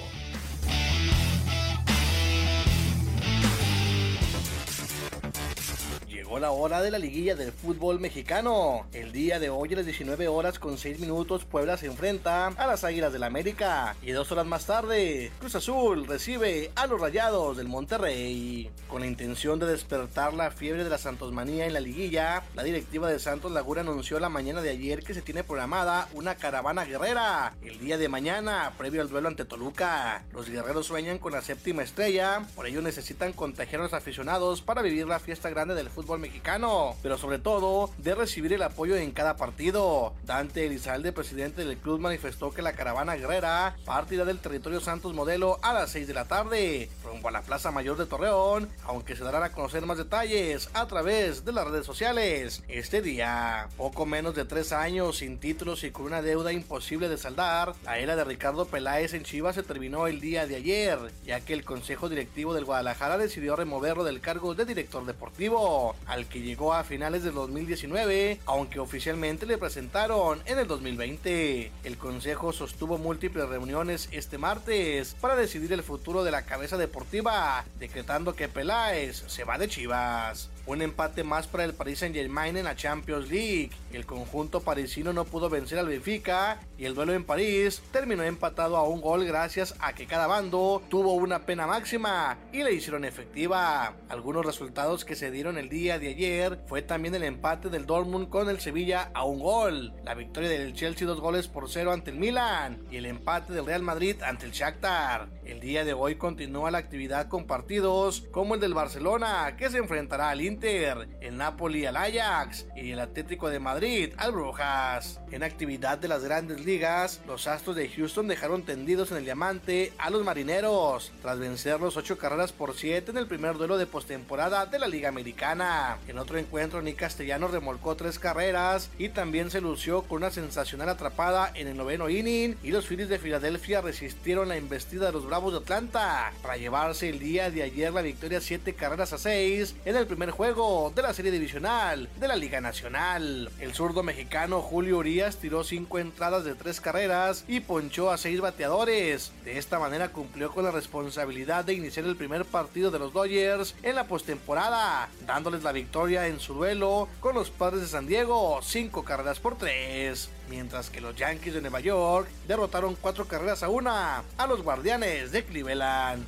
La hora de la liguilla del fútbol mexicano. El día de hoy a las 19 horas con 6 minutos Puebla se enfrenta a las Águilas del América y dos horas más tarde Cruz Azul recibe a los Rayados del Monterrey. Con la intención de despertar la fiebre de la Santosmanía en la liguilla, la directiva de Santos Laguna anunció la mañana de ayer que se tiene programada una caravana guerrera el día de mañana previo al duelo ante Toluca. Los guerreros sueñan con la séptima estrella, por ello necesitan contagiar a los aficionados para vivir la fiesta grande del fútbol mexicano, pero sobre todo de recibir el apoyo en cada partido. Dante Elizalde, presidente del club, manifestó que la caravana guerrera partirá del territorio Santos Modelo a las 6 de la tarde, rumbo a la Plaza Mayor de Torreón, aunque se darán a conocer más detalles a través de las redes sociales. Este día, poco menos de tres años sin títulos y con una deuda imposible de saldar, la era de Ricardo Peláez en Chivas se terminó el día de ayer, ya que el Consejo Directivo del Guadalajara decidió removerlo del cargo de director deportivo al que llegó a finales del 2019, aunque oficialmente le presentaron en el 2020. El Consejo sostuvo múltiples reuniones este martes para decidir el futuro de la cabeza deportiva, decretando que Peláez se va de Chivas. Un empate más para el Paris Saint Germain en la Champions League. El conjunto parisino no pudo vencer al Benfica y el duelo en París terminó empatado a un gol gracias a que cada bando tuvo una pena máxima y la hicieron efectiva. Algunos resultados que se dieron el día de ayer fue también el empate del Dortmund con el Sevilla a un gol, la victoria del Chelsea dos goles por cero ante el Milan y el empate del Real Madrid ante el Shakhtar. El día de hoy continúa la actividad con partidos como el del Barcelona que se enfrentará al Inter, el Napoli al Ajax y el Atlético de Madrid al Brujas. En actividad de las grandes ligas, los Astros de Houston dejaron tendidos en el diamante a los Marineros tras vencerlos 8 carreras por 7 en el primer duelo de postemporada de la Liga Americana. En otro encuentro, Nick Castellano remolcó 3 carreras y también se lució con una sensacional atrapada en el noveno inning y los Phillies de Filadelfia resistieron la embestida de los Bravos de Atlanta para llevarse el día de ayer la victoria 7 carreras a 6 en el primer juego de la serie divisional de la Liga Nacional. El zurdo mexicano Julio Urias tiró 5 entradas de 3 carreras y ponchó a 6 bateadores. De esta manera cumplió con la responsabilidad de iniciar el primer partido de los Dodgers en la postemporada, dándoles la victoria en su duelo con los Padres de San Diego, 5 carreras por 3 mientras que los Yankees de Nueva York derrotaron 4 carreras a una a los Guardianes de Cleveland.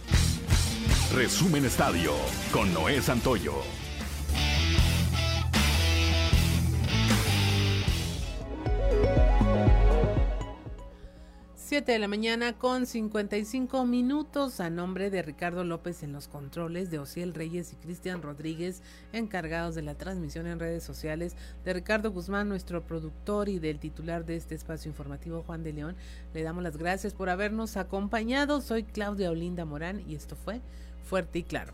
Resumen Estadio con Noé Santoyo. 7 de la mañana con 55 minutos a nombre de Ricardo López en los controles, de Ociel Reyes y Cristian Rodríguez encargados de la transmisión en redes sociales, de Ricardo Guzmán, nuestro productor y del titular de este espacio informativo, Juan de León. Le damos las gracias por habernos acompañado. Soy Claudia Olinda Morán y esto fue Fuerte y Claro.